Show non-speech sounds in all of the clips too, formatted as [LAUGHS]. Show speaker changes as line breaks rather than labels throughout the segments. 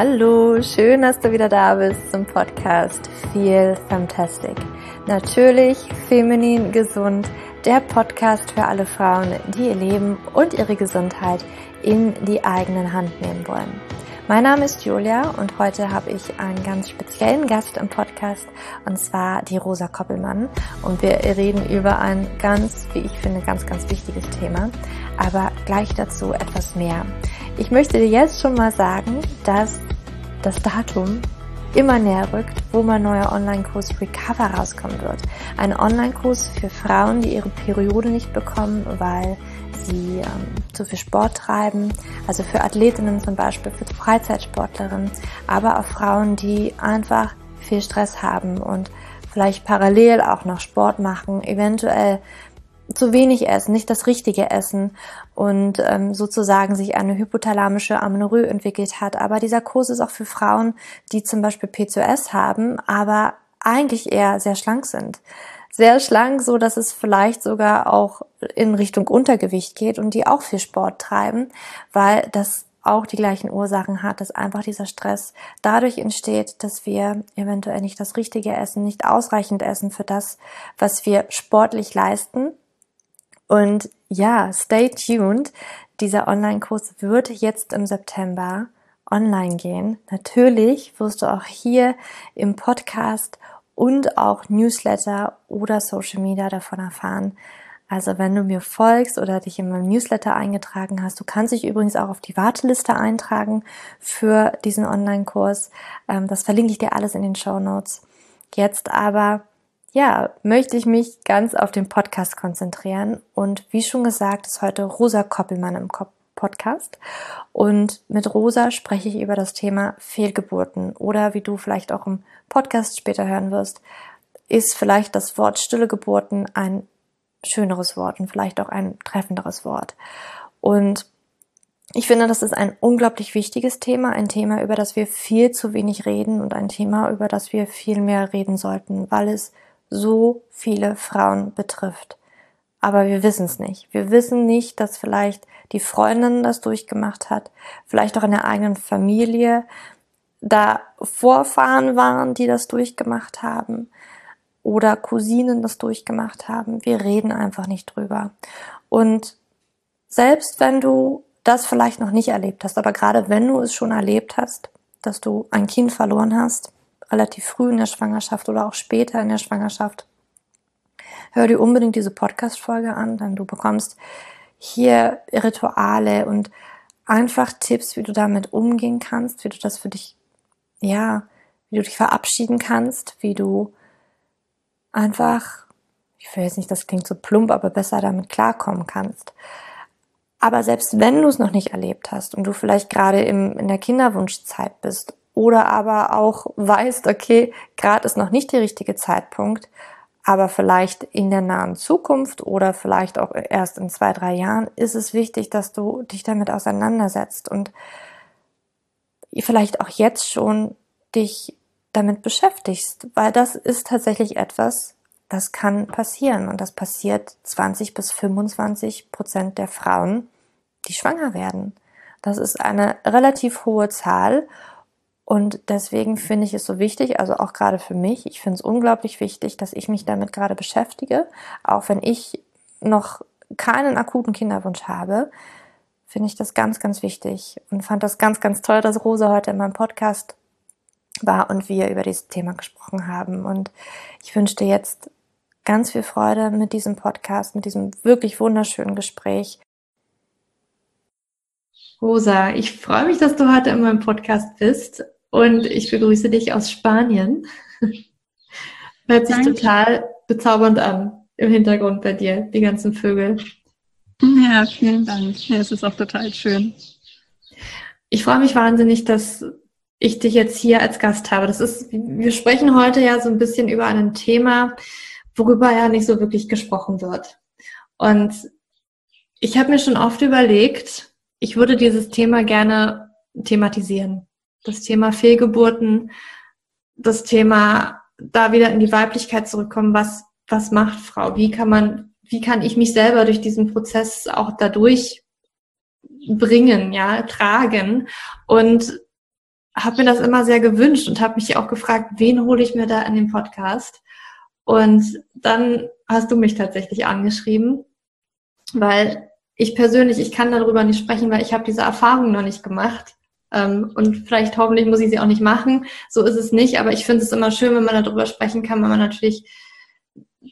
Hallo, schön, dass du wieder da bist zum Podcast Feel Fantastic. Natürlich feminin gesund, der Podcast für alle Frauen, die ihr Leben und ihre Gesundheit in die eigenen Hand nehmen wollen. Mein Name ist Julia und heute habe ich einen ganz speziellen Gast im Podcast und zwar die Rosa Koppelmann und wir reden über ein ganz, wie ich finde, ganz, ganz wichtiges Thema, aber gleich dazu etwas mehr. Ich möchte dir jetzt schon mal sagen, dass das Datum immer näher rückt, wo mein neuer Online-Kurs Recover rauskommen wird. Ein Online-Kurs für Frauen, die ihre Periode nicht bekommen, weil sie ähm, zu viel Sport treiben, also für Athletinnen zum Beispiel, für Freizeitsportlerinnen, aber auch Frauen, die einfach viel Stress haben und vielleicht parallel auch noch Sport machen, eventuell zu wenig essen, nicht das richtige Essen und ähm, sozusagen sich eine hypothalamische Amenorrhoe entwickelt hat. Aber dieser Kurs ist auch für Frauen, die zum Beispiel PCOS haben, aber eigentlich eher sehr schlank sind sehr schlank, so dass es vielleicht sogar auch in Richtung Untergewicht geht und die auch viel Sport treiben, weil das auch die gleichen Ursachen hat, dass einfach dieser Stress dadurch entsteht, dass wir eventuell nicht das Richtige essen, nicht ausreichend essen für das, was wir sportlich leisten. Und ja, stay tuned. Dieser Online-Kurs wird jetzt im September online gehen. Natürlich wirst du auch hier im Podcast und auch Newsletter oder Social Media davon erfahren. Also wenn du mir folgst oder dich in meinem Newsletter eingetragen hast, du kannst dich übrigens auch auf die Warteliste eintragen für diesen Online-Kurs. Ähm, das verlinke ich dir alles in den Show Notes. Jetzt aber, ja, möchte ich mich ganz auf den Podcast konzentrieren. Und wie schon gesagt, ist heute Rosa Koppelmann im. Podcast. Und mit Rosa spreche ich über das Thema Fehlgeburten oder wie du vielleicht auch im Podcast später hören wirst, ist vielleicht das Wort stille Geburten ein schöneres Wort und vielleicht auch ein treffenderes Wort. Und ich finde, das ist ein unglaublich wichtiges Thema, ein Thema, über das wir viel zu wenig reden und ein Thema, über das wir viel mehr reden sollten, weil es so viele Frauen betrifft. Aber wir wissen es nicht. Wir wissen nicht, dass vielleicht die Freundin das durchgemacht hat, vielleicht auch in der eigenen Familie da Vorfahren waren, die das durchgemacht haben oder Cousinen das durchgemacht haben. Wir reden einfach nicht drüber. Und selbst wenn du das vielleicht noch nicht erlebt hast, aber gerade wenn du es schon erlebt hast, dass du ein Kind verloren hast, relativ früh in der Schwangerschaft oder auch später in der Schwangerschaft, hör dir unbedingt diese Podcast-Folge an, denn du bekommst hier Rituale und einfach Tipps, wie du damit umgehen kannst, wie du das für dich, ja, wie du dich verabschieden kannst, wie du einfach, ich jetzt nicht, das klingt so plump, aber besser damit klarkommen kannst. Aber selbst wenn du es noch nicht erlebt hast und du vielleicht gerade im, in der Kinderwunschzeit bist oder aber auch weißt, okay, gerade ist noch nicht der richtige Zeitpunkt, aber vielleicht in der nahen Zukunft oder vielleicht auch erst in zwei, drei Jahren ist es wichtig, dass du dich damit auseinandersetzt und vielleicht auch jetzt schon dich damit beschäftigst, weil das ist tatsächlich etwas, das kann passieren und das passiert 20 bis 25 Prozent der Frauen, die schwanger werden. Das ist eine relativ hohe Zahl und deswegen finde ich es so wichtig, also auch gerade für mich, ich finde es unglaublich wichtig, dass ich mich damit gerade beschäftige, auch wenn ich noch keinen akuten Kinderwunsch habe, finde ich das ganz, ganz wichtig und fand das ganz, ganz toll, dass Rosa heute in meinem Podcast war und wir über dieses Thema gesprochen haben. Und ich wünsche dir jetzt ganz viel Freude mit diesem Podcast, mit diesem wirklich wunderschönen Gespräch.
Rosa, ich freue mich, dass du heute in meinem Podcast bist und ich begrüße dich aus Spanien. [LAUGHS] Hört sich Danke. total bezaubernd an im Hintergrund bei dir, die ganzen Vögel.
Ja, vielen Dank. Ja, es ist auch total schön.
Ich freue mich wahnsinnig, dass ich dich jetzt hier als Gast habe. Das ist, wir sprechen heute ja so ein bisschen über ein Thema, worüber ja nicht so wirklich gesprochen wird. Und ich habe mir schon oft überlegt, ich würde dieses Thema gerne thematisieren das Thema Fehlgeburten, das Thema da wieder in die Weiblichkeit zurückkommen, was, was macht Frau? Wie kann man, wie kann ich mich selber durch diesen Prozess auch dadurch bringen, ja, tragen und
habe mir das immer sehr gewünscht und habe mich auch gefragt, wen hole ich mir da in den Podcast? Und dann hast du mich tatsächlich angeschrieben, weil ich persönlich, ich kann darüber nicht sprechen, weil ich habe diese Erfahrung noch nicht gemacht. Ähm, und vielleicht hoffentlich muss ich sie auch nicht machen. So ist es nicht, aber ich finde es immer schön, wenn man darüber sprechen kann, weil man natürlich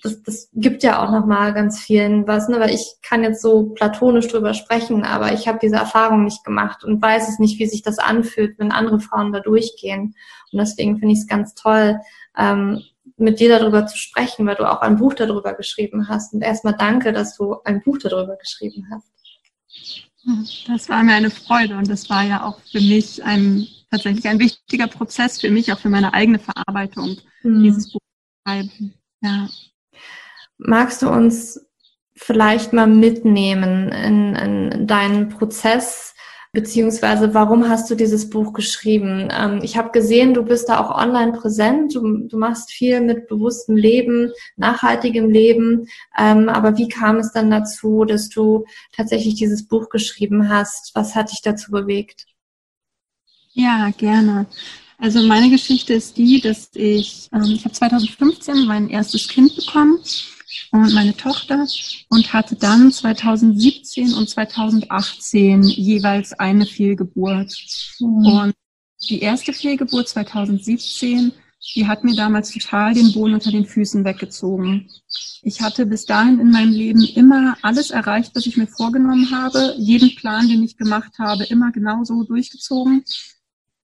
das, das gibt ja auch nochmal ganz vielen was, ne? weil ich kann jetzt so platonisch drüber sprechen, aber ich habe diese Erfahrung nicht gemacht und weiß es nicht, wie sich das anfühlt, wenn andere Frauen da durchgehen. Und deswegen finde ich es ganz toll, ähm, mit dir darüber zu sprechen, weil du auch ein Buch darüber geschrieben hast. Und erstmal danke, dass du ein Buch darüber geschrieben hast.
Das war mir eine Freude und das war ja auch für mich ein tatsächlich ein wichtiger Prozess für mich, auch für meine eigene Verarbeitung, mhm. dieses Buch zu schreiben. Ja.
Magst du uns vielleicht mal mitnehmen in, in deinen Prozess, beziehungsweise warum hast du dieses Buch geschrieben? Ähm, ich habe gesehen, du bist da auch online präsent, du, du machst viel mit bewusstem Leben, nachhaltigem Leben, ähm, aber wie kam es dann dazu, dass du tatsächlich dieses Buch geschrieben hast? Was hat dich dazu bewegt?
Ja, gerne. Also meine Geschichte ist die, dass ich, ähm, ich habe 2015 mein erstes Kind bekommen und meine Tochter und hatte dann 2017 und 2018 jeweils eine Fehlgeburt. Mhm. Und die erste Fehlgeburt 2017, die hat mir damals total den Boden unter den Füßen weggezogen. Ich hatte bis dahin in meinem Leben immer alles erreicht, was ich mir vorgenommen habe, jeden Plan, den ich gemacht habe, immer genauso durchgezogen.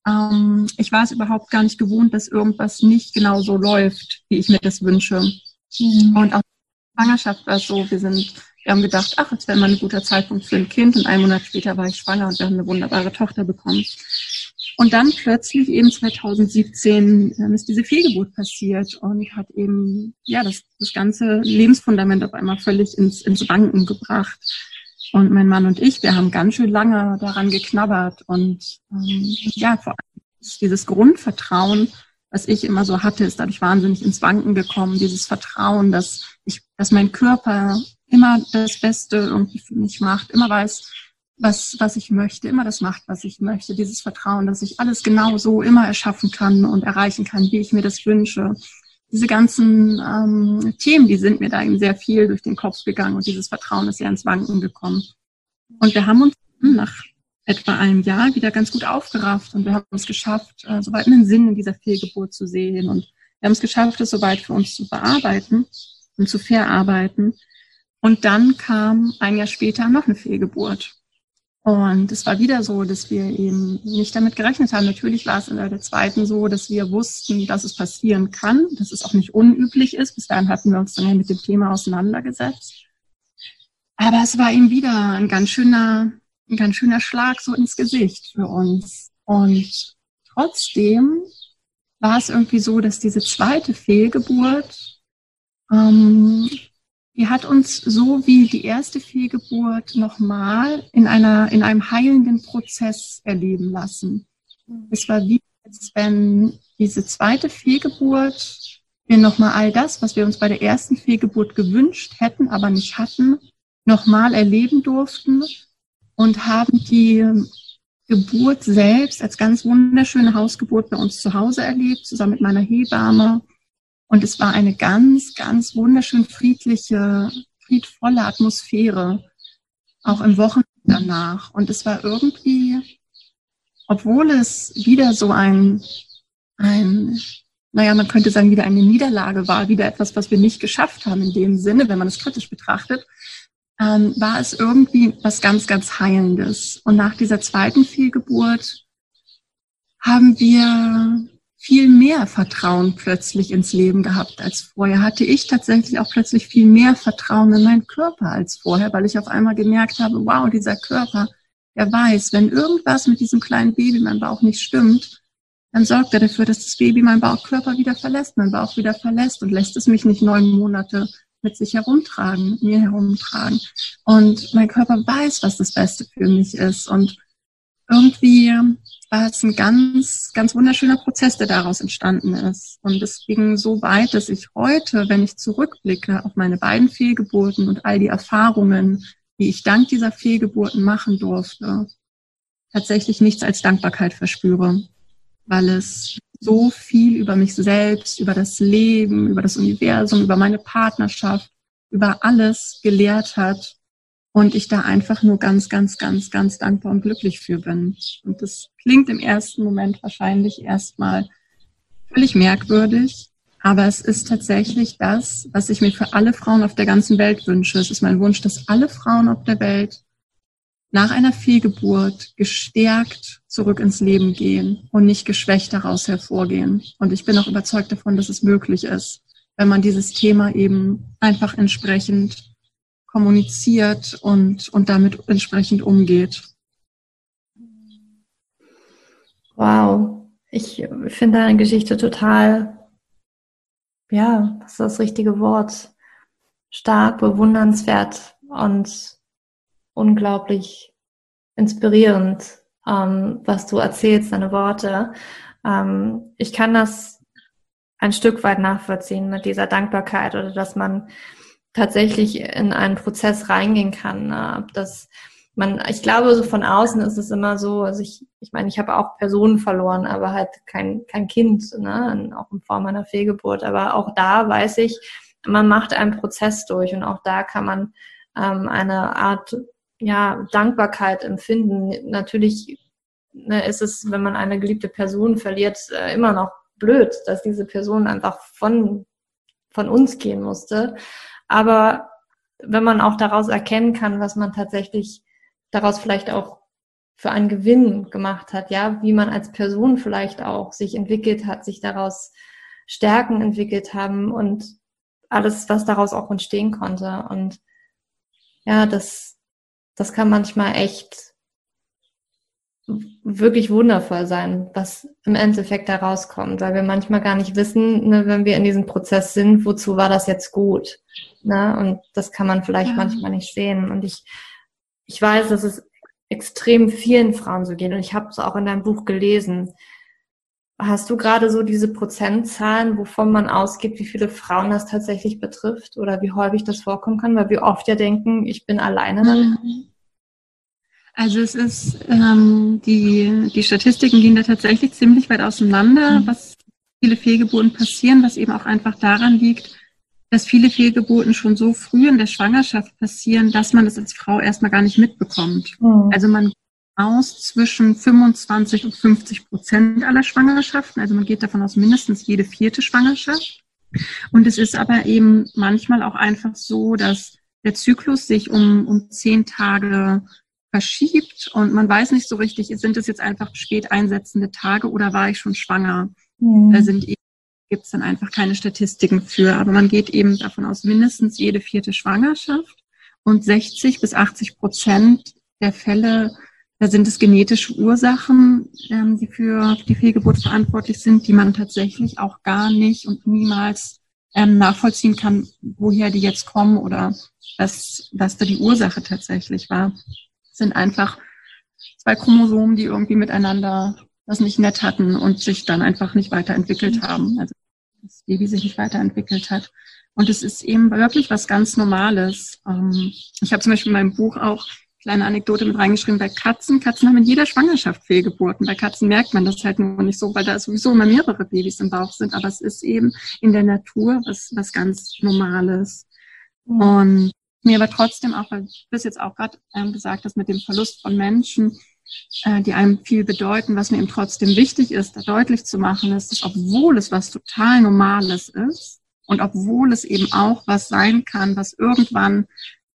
Ähm, ich war es überhaupt gar nicht gewohnt, dass irgendwas nicht genau so läuft, wie ich mir das wünsche. Mhm. Und auch Schwangerschaft war so, wir sind, wir haben gedacht, ach, jetzt wäre mal ein guter Zeitpunkt für ein Kind und einen Monat später war ich schwanger und wir haben eine wunderbare Tochter bekommen. Und dann plötzlich eben 2017 ähm, ist diese Fehlgeburt passiert und hat eben ja das, das ganze Lebensfundament auf einmal völlig ins, ins Wanken gebracht. Und mein Mann und ich, wir haben ganz schön lange daran geknabbert und ähm, ja, vor allem dieses Grundvertrauen, was ich immer so hatte, ist dadurch wahnsinnig ins Wanken gekommen. Dieses Vertrauen, dass ich, dass mein Körper immer das Beste irgendwie für mich macht, immer weiß, was, was ich möchte, immer das macht, was ich möchte. Dieses Vertrauen, dass ich alles genau so immer erschaffen kann und erreichen kann, wie ich mir das wünsche. Diese ganzen ähm, Themen, die sind mir da eben sehr viel durch den Kopf gegangen und dieses Vertrauen ist ja ins Wanken gekommen. Und wir haben uns nach etwa einem Jahr wieder ganz gut aufgerafft und wir haben es geschafft, äh, soweit einen Sinn in dieser Fehlgeburt zu sehen und wir haben es geschafft, es soweit für uns zu bearbeiten und zu verarbeiten. Und dann kam ein Jahr später noch eine Fehlgeburt. Und es war wieder so, dass wir eben nicht damit gerechnet haben. Natürlich war es in der zweiten so, dass wir wussten, dass es passieren kann, dass es auch nicht unüblich ist. Bis dahin hatten wir uns dann ja mit dem Thema auseinandergesetzt. Aber es war eben wieder ein ganz schöner ein ganz schöner Schlag so ins Gesicht für uns. Und trotzdem war es irgendwie so, dass diese zweite Fehlgeburt, ähm, die hat uns so wie die erste Fehlgeburt nochmal in einer, in einem heilenden Prozess erleben lassen. Es war wie, als wenn diese zweite Fehlgeburt wir nochmal all das, was wir uns bei der ersten Fehlgeburt gewünscht hätten, aber nicht hatten, nochmal erleben durften und haben die Geburt selbst als ganz wunderschöne Hausgeburt bei uns zu Hause erlebt, zusammen mit meiner Hebamme. Und es war eine ganz, ganz wunderschön friedliche, friedvolle Atmosphäre, auch im Wochenende danach. Und es war irgendwie, obwohl es wieder so ein, ein, naja, man könnte sagen, wieder eine Niederlage war, wieder etwas, was wir nicht geschafft haben in dem Sinne, wenn man es kritisch betrachtet, ähm, war es irgendwie was ganz, ganz Heilendes. Und nach dieser zweiten Fehlgeburt haben wir viel mehr Vertrauen plötzlich ins Leben gehabt als vorher. Hatte ich tatsächlich auch plötzlich viel mehr Vertrauen in meinen Körper als vorher, weil ich auf einmal gemerkt habe, wow, dieser Körper, der weiß, wenn irgendwas mit diesem kleinen Baby in meinem Bauch nicht stimmt, dann sorgt er dafür, dass das Baby meinen Bauchkörper wieder verlässt, meinen Bauch wieder verlässt und lässt es mich nicht neun Monate mit sich herumtragen, mit mir herumtragen. Und mein Körper weiß, was das Beste für mich ist. Und irgendwie war es ein ganz, ganz wunderschöner Prozess, der daraus entstanden ist. Und es ging so weit, dass ich heute, wenn ich zurückblicke auf meine beiden Fehlgeburten und all die Erfahrungen, die ich dank dieser Fehlgeburten machen durfte, tatsächlich nichts als Dankbarkeit verspüre. weil es so viel über mich selbst, über das Leben, über das Universum, über meine Partnerschaft, über alles gelehrt hat und ich da einfach nur ganz, ganz, ganz, ganz dankbar und glücklich für bin. Und das klingt im ersten Moment wahrscheinlich erstmal völlig merkwürdig, aber es ist tatsächlich das, was ich mir für alle Frauen auf der ganzen Welt wünsche. Es ist mein Wunsch, dass alle Frauen auf der Welt nach einer Fehlgeburt gestärkt zurück ins Leben gehen und nicht geschwächt daraus hervorgehen. Und ich bin auch überzeugt davon, dass es möglich ist, wenn man dieses Thema eben einfach entsprechend kommuniziert und, und damit entsprechend umgeht.
Wow, ich finde deine Geschichte total, ja, das ist das richtige Wort, stark, bewundernswert und unglaublich inspirierend, ähm, was du erzählst, deine Worte. Ähm, ich kann das ein Stück weit nachvollziehen mit dieser Dankbarkeit oder dass man tatsächlich in einen Prozess reingehen kann. Ne? Dass man, ich glaube, so von außen ist es immer so, also ich, ich meine, ich habe auch Personen verloren, aber halt kein, kein Kind, ne? auch in Form einer Fehlgeburt. Aber auch da weiß ich, man macht einen Prozess durch und auch da kann man ähm, eine Art ja, Dankbarkeit empfinden. Natürlich ne, ist es, wenn man eine geliebte Person verliert, äh, immer noch blöd, dass diese Person einfach von, von uns gehen musste. Aber wenn man auch daraus erkennen kann, was man tatsächlich daraus vielleicht auch für einen Gewinn gemacht hat, ja, wie man als Person vielleicht auch sich entwickelt hat, sich daraus Stärken entwickelt haben und alles, was daraus auch entstehen konnte. Und ja, das, das kann manchmal echt wirklich wundervoll sein, was im Endeffekt da rauskommt, weil wir manchmal gar nicht wissen, ne, wenn wir in diesem Prozess sind, wozu war das jetzt gut. Ne? Und das kann man vielleicht ja. manchmal nicht sehen. Und ich, ich weiß, dass es extrem vielen Frauen so geht. Und ich habe es auch in deinem Buch gelesen. Hast du gerade so diese Prozentzahlen, wovon man ausgeht, wie viele Frauen das tatsächlich betrifft oder wie häufig das vorkommen kann? Weil wir oft ja denken, ich bin alleine damit. Mhm.
Also es ist, ähm, die, die Statistiken gehen da tatsächlich ziemlich weit auseinander, mhm. was viele Fehlgeburten passieren, was eben auch einfach daran liegt, dass viele Fehlgeburten schon so früh in der Schwangerschaft passieren, dass man das als Frau erstmal gar nicht mitbekommt. Mhm. Also man aus zwischen 25 und 50 Prozent aller Schwangerschaften. Also man geht davon aus mindestens jede vierte Schwangerschaft. Und es ist aber eben manchmal auch einfach so, dass der Zyklus sich um, um zehn Tage verschiebt und man weiß nicht so richtig, sind es jetzt einfach spät einsetzende Tage oder war ich schon schwanger? Mhm. Da sind gibt es dann einfach keine Statistiken für, aber man geht eben davon aus, mindestens jede vierte Schwangerschaft und 60 bis 80 Prozent der Fälle, da sind es genetische Ursachen, ähm, die für die Fehlgeburt verantwortlich sind, die man tatsächlich auch gar nicht und niemals ähm, nachvollziehen kann, woher die jetzt kommen oder was, was da die Ursache tatsächlich war sind einfach zwei Chromosomen, die irgendwie miteinander das nicht nett hatten und sich dann einfach nicht weiterentwickelt haben. Also das Baby sich nicht weiterentwickelt hat. Und es ist eben wirklich was ganz Normales. Ähm, ich habe zum Beispiel in meinem Buch auch kleine Anekdote mit reingeschrieben bei Katzen. Katzen haben in jeder Schwangerschaft Fehlgeburten. Bei Katzen merkt man das halt nur nicht so, weil da sowieso immer mehrere Babys im Bauch sind. Aber es ist eben in der Natur was, was ganz Normales. Und mir aber trotzdem auch, weil du bist jetzt auch gerade ähm, gesagt hast, mit dem Verlust von Menschen, äh, die einem viel bedeuten, was mir eben trotzdem wichtig ist, da deutlich zu machen, ist, dass obwohl es was total Normales ist und obwohl es eben auch was sein kann, was irgendwann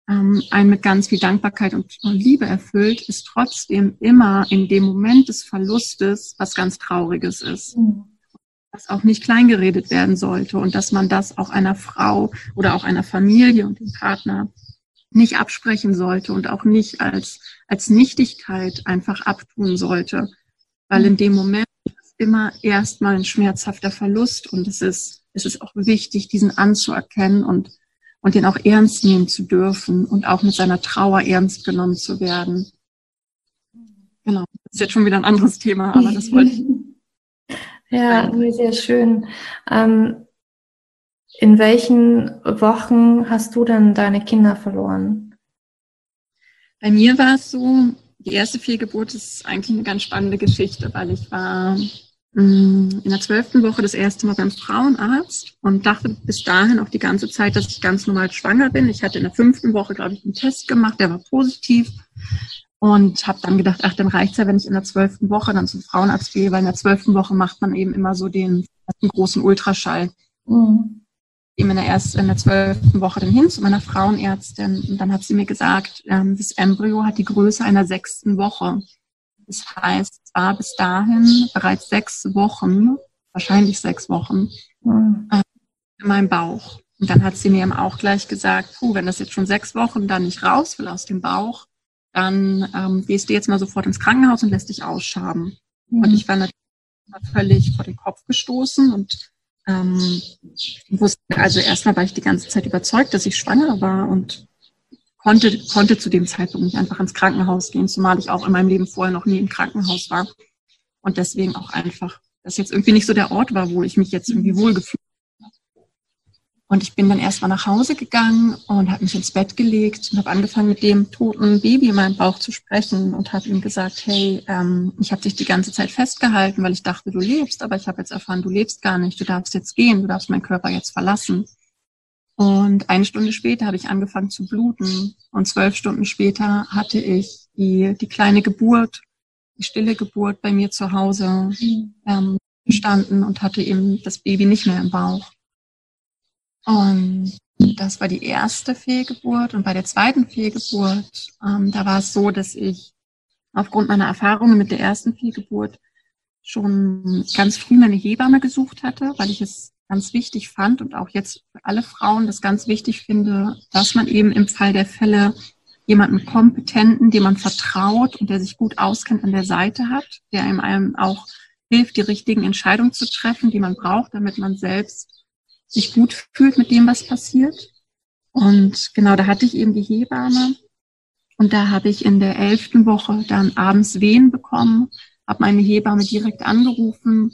ähm, einen mit ganz viel Dankbarkeit und, und Liebe erfüllt, ist trotzdem immer in dem Moment des Verlustes was ganz Trauriges ist. Mhm das auch nicht kleingeredet werden sollte und dass man das auch einer Frau oder auch einer Familie und dem Partner nicht absprechen sollte und auch nicht als, als Nichtigkeit einfach abtun sollte. Weil in dem Moment ist immer erstmal ein schmerzhafter Verlust und es ist, es ist auch wichtig, diesen anzuerkennen und, und den auch ernst nehmen zu dürfen und auch mit seiner Trauer ernst genommen zu werden. Genau. Das ist jetzt schon wieder ein anderes Thema, aber das wollte ich [LAUGHS]
ja, sehr schön. Ähm, in welchen Wochen hast du denn deine Kinder verloren?
Bei mir war es so, die erste Fehlgeburt ist eigentlich eine ganz spannende Geschichte, weil ich war in der zwölften Woche das erste Mal beim Frauenarzt und dachte bis dahin auch die ganze Zeit, dass ich ganz normal schwanger bin. Ich hatte in der fünften Woche, glaube ich, einen Test gemacht, der war positiv und habe dann gedacht, ach, dann reicht's ja, wenn ich in der zwölften Woche dann zum Frauenarzt gehe, weil in der zwölften Woche macht man eben immer so den großen Ultraschall. Mhm eben in der ersten, in der zwölften Woche dann hin zu meiner Frauenärztin und dann hat sie mir gesagt, ähm, das Embryo hat die Größe einer sechsten Woche. Das heißt, es war bis dahin bereits sechs Wochen, wahrscheinlich sechs Wochen, mhm. äh, in meinem Bauch. Und dann hat sie mir eben auch gleich gesagt, puh, wenn das jetzt schon sechs Wochen dann nicht raus will aus dem Bauch, dann ähm, gehst du jetzt mal sofort ins Krankenhaus und lässt dich ausschaben. Mhm. Und ich war natürlich völlig vor den Kopf gestoßen und ähm, wusste, also erstmal war ich die ganze Zeit überzeugt, dass ich schwanger war und konnte, konnte zu dem Zeitpunkt nicht einfach ins Krankenhaus gehen, zumal ich auch in meinem Leben vorher noch nie im Krankenhaus war. Und deswegen auch einfach, dass jetzt irgendwie nicht so der Ort war, wo ich mich jetzt irgendwie wohlgefühlt und ich bin dann erstmal nach Hause gegangen und habe mich ins Bett gelegt und habe angefangen mit dem toten Baby in meinem Bauch zu sprechen und habe ihm gesagt, hey, ähm, ich habe dich die ganze Zeit festgehalten, weil ich dachte, du lebst, aber ich habe jetzt erfahren, du lebst gar nicht, du darfst jetzt gehen, du darfst meinen Körper jetzt verlassen. Und eine Stunde später habe ich angefangen zu bluten und zwölf Stunden später hatte ich die, die kleine Geburt, die stille Geburt bei mir zu Hause mhm. ähm, gestanden und hatte eben das Baby nicht mehr im Bauch. Und das war die erste Fehlgeburt. Und bei der zweiten Fehlgeburt, ähm, da war es so, dass ich aufgrund meiner Erfahrungen mit der ersten Fehlgeburt schon ganz früh meine Hebamme gesucht hatte, weil ich es ganz wichtig fand und auch jetzt für alle Frauen das ganz wichtig finde, dass man eben im Fall der Fälle jemanden Kompetenten, dem man vertraut und der sich gut auskennt an der Seite hat, der einem auch hilft, die richtigen Entscheidungen zu treffen, die man braucht, damit man selbst sich gut fühlt mit dem, was passiert. Und genau, da hatte ich eben die Hebamme. Und da habe ich in der elften Woche dann abends Wehen bekommen, habe meine Hebamme direkt angerufen.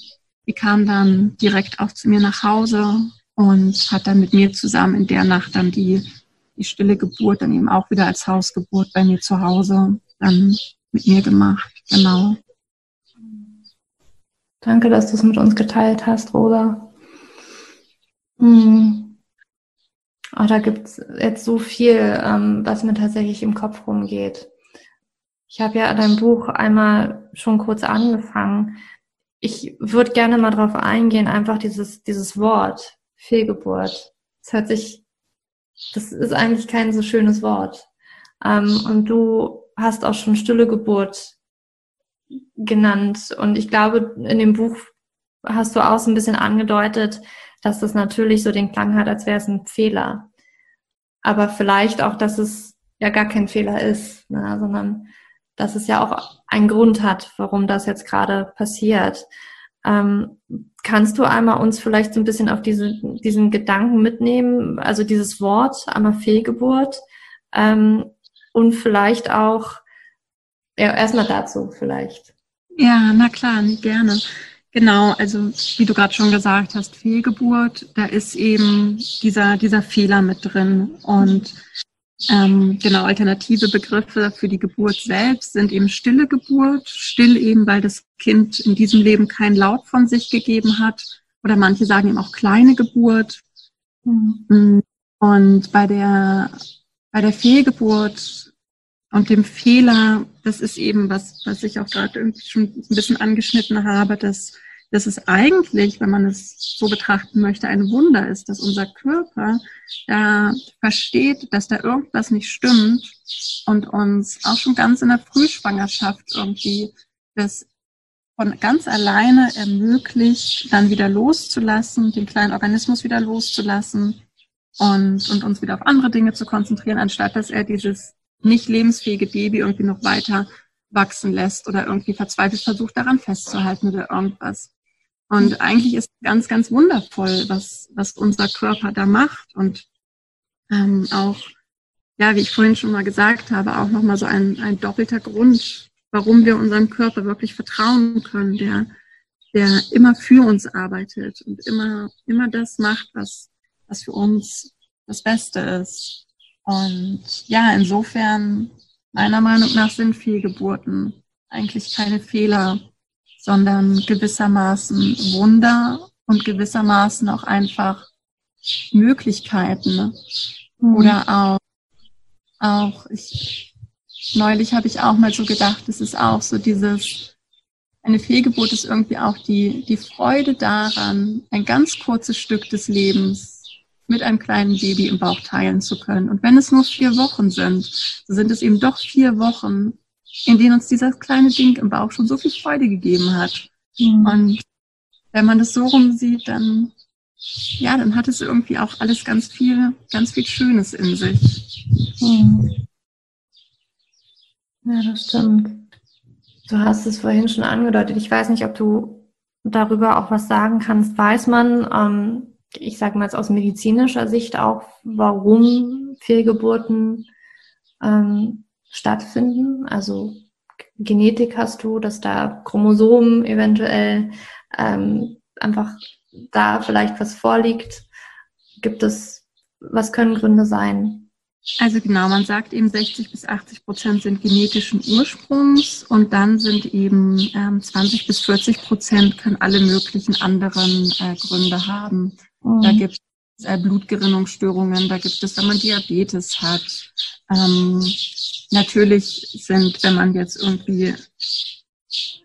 Die kam dann direkt auch zu mir nach Hause und hat dann mit mir zusammen in der Nacht dann die, die stille Geburt dann eben auch wieder als Hausgeburt bei mir zu Hause dann mit mir gemacht. Genau.
Danke, dass du es mit uns geteilt hast, Rosa. Hm. Oh, da gibt's jetzt so viel, ähm, was mir tatsächlich im Kopf rumgeht. Ich habe ja dein Buch einmal schon kurz angefangen. Ich würde gerne mal drauf eingehen, einfach dieses, dieses Wort, Fehlgeburt. Das hört sich, das ist eigentlich kein so schönes Wort. Ähm, und du hast auch schon stille Geburt genannt. Und ich glaube, in dem Buch hast du auch so ein bisschen angedeutet, dass das natürlich so den Klang hat, als wäre es ein Fehler. Aber vielleicht auch, dass es ja gar kein Fehler ist, ne, sondern dass es ja auch einen Grund hat, warum das jetzt gerade passiert. Ähm, kannst du einmal uns vielleicht so ein bisschen auf diese, diesen Gedanken mitnehmen, also dieses Wort, einmal Fehlgeburt ähm, und vielleicht auch, ja, erstmal dazu vielleicht.
Ja, na klar, gerne. Genau, also wie du gerade schon gesagt hast, Fehlgeburt, da ist eben dieser, dieser Fehler mit drin. Und ähm, genau, alternative Begriffe für die Geburt selbst sind eben stille Geburt. Still eben, weil das Kind in diesem Leben kein Laut von sich gegeben hat. Oder manche sagen eben auch kleine Geburt. Mhm. Und bei der, bei der Fehlgeburt und dem Fehler, das ist eben was, was ich auch gerade irgendwie schon ein bisschen angeschnitten habe, dass, dass es eigentlich, wenn man es so betrachten möchte, ein Wunder ist, dass unser Körper da versteht, dass da irgendwas nicht stimmt und uns auch schon ganz in der Frühschwangerschaft irgendwie das von ganz alleine ermöglicht, dann wieder loszulassen, den kleinen Organismus wieder loszulassen und, und uns wieder auf andere Dinge zu konzentrieren, anstatt dass er dieses nicht lebensfähige Baby irgendwie noch weiter wachsen lässt oder irgendwie verzweifelt versucht, daran festzuhalten oder irgendwas. Und eigentlich ist ganz, ganz wundervoll, was, was unser Körper da macht und ähm, auch, ja, wie ich vorhin schon mal gesagt habe, auch nochmal so ein, ein doppelter Grund, warum wir unserem Körper wirklich vertrauen können, der, der immer für uns arbeitet und immer, immer das macht, was, was für uns das Beste ist. Und ja, insofern, meiner Meinung nach sind Fehlgeburten eigentlich keine Fehler, sondern gewissermaßen Wunder und gewissermaßen auch einfach Möglichkeiten. Ne? Mhm. Oder auch, auch ich, neulich habe ich auch mal so gedacht, es ist auch so dieses, eine Fehlgeburt ist irgendwie auch die, die Freude daran, ein ganz kurzes Stück des Lebens mit einem kleinen Baby im Bauch teilen zu können. Und wenn es nur vier Wochen sind, so sind es eben doch vier Wochen, in denen uns dieses kleine Ding im Bauch schon so viel Freude gegeben hat. Mhm. Und wenn man das so rum sieht, dann, ja, dann hat es irgendwie auch alles ganz viel, ganz viel Schönes in sich. Mhm.
Ja, das stimmt. Du hast es vorhin schon angedeutet. Ich weiß nicht, ob du darüber auch was sagen kannst. Weiß man, ähm, ich sage mal jetzt aus medizinischer Sicht auch, warum Fehlgeburten ähm, stattfinden? Also Genetik hast du, dass da Chromosomen eventuell ähm, einfach da vielleicht was vorliegt. Gibt es, was können Gründe sein?
Also genau, man sagt eben 60 bis 80 Prozent sind genetischen Ursprungs und dann sind eben ähm, 20 bis 40 Prozent können alle möglichen anderen äh, Gründe haben. Mhm. Da gibt es Blutgerinnungsstörungen, da gibt es, wenn man Diabetes hat. Ähm, natürlich sind, wenn man jetzt irgendwie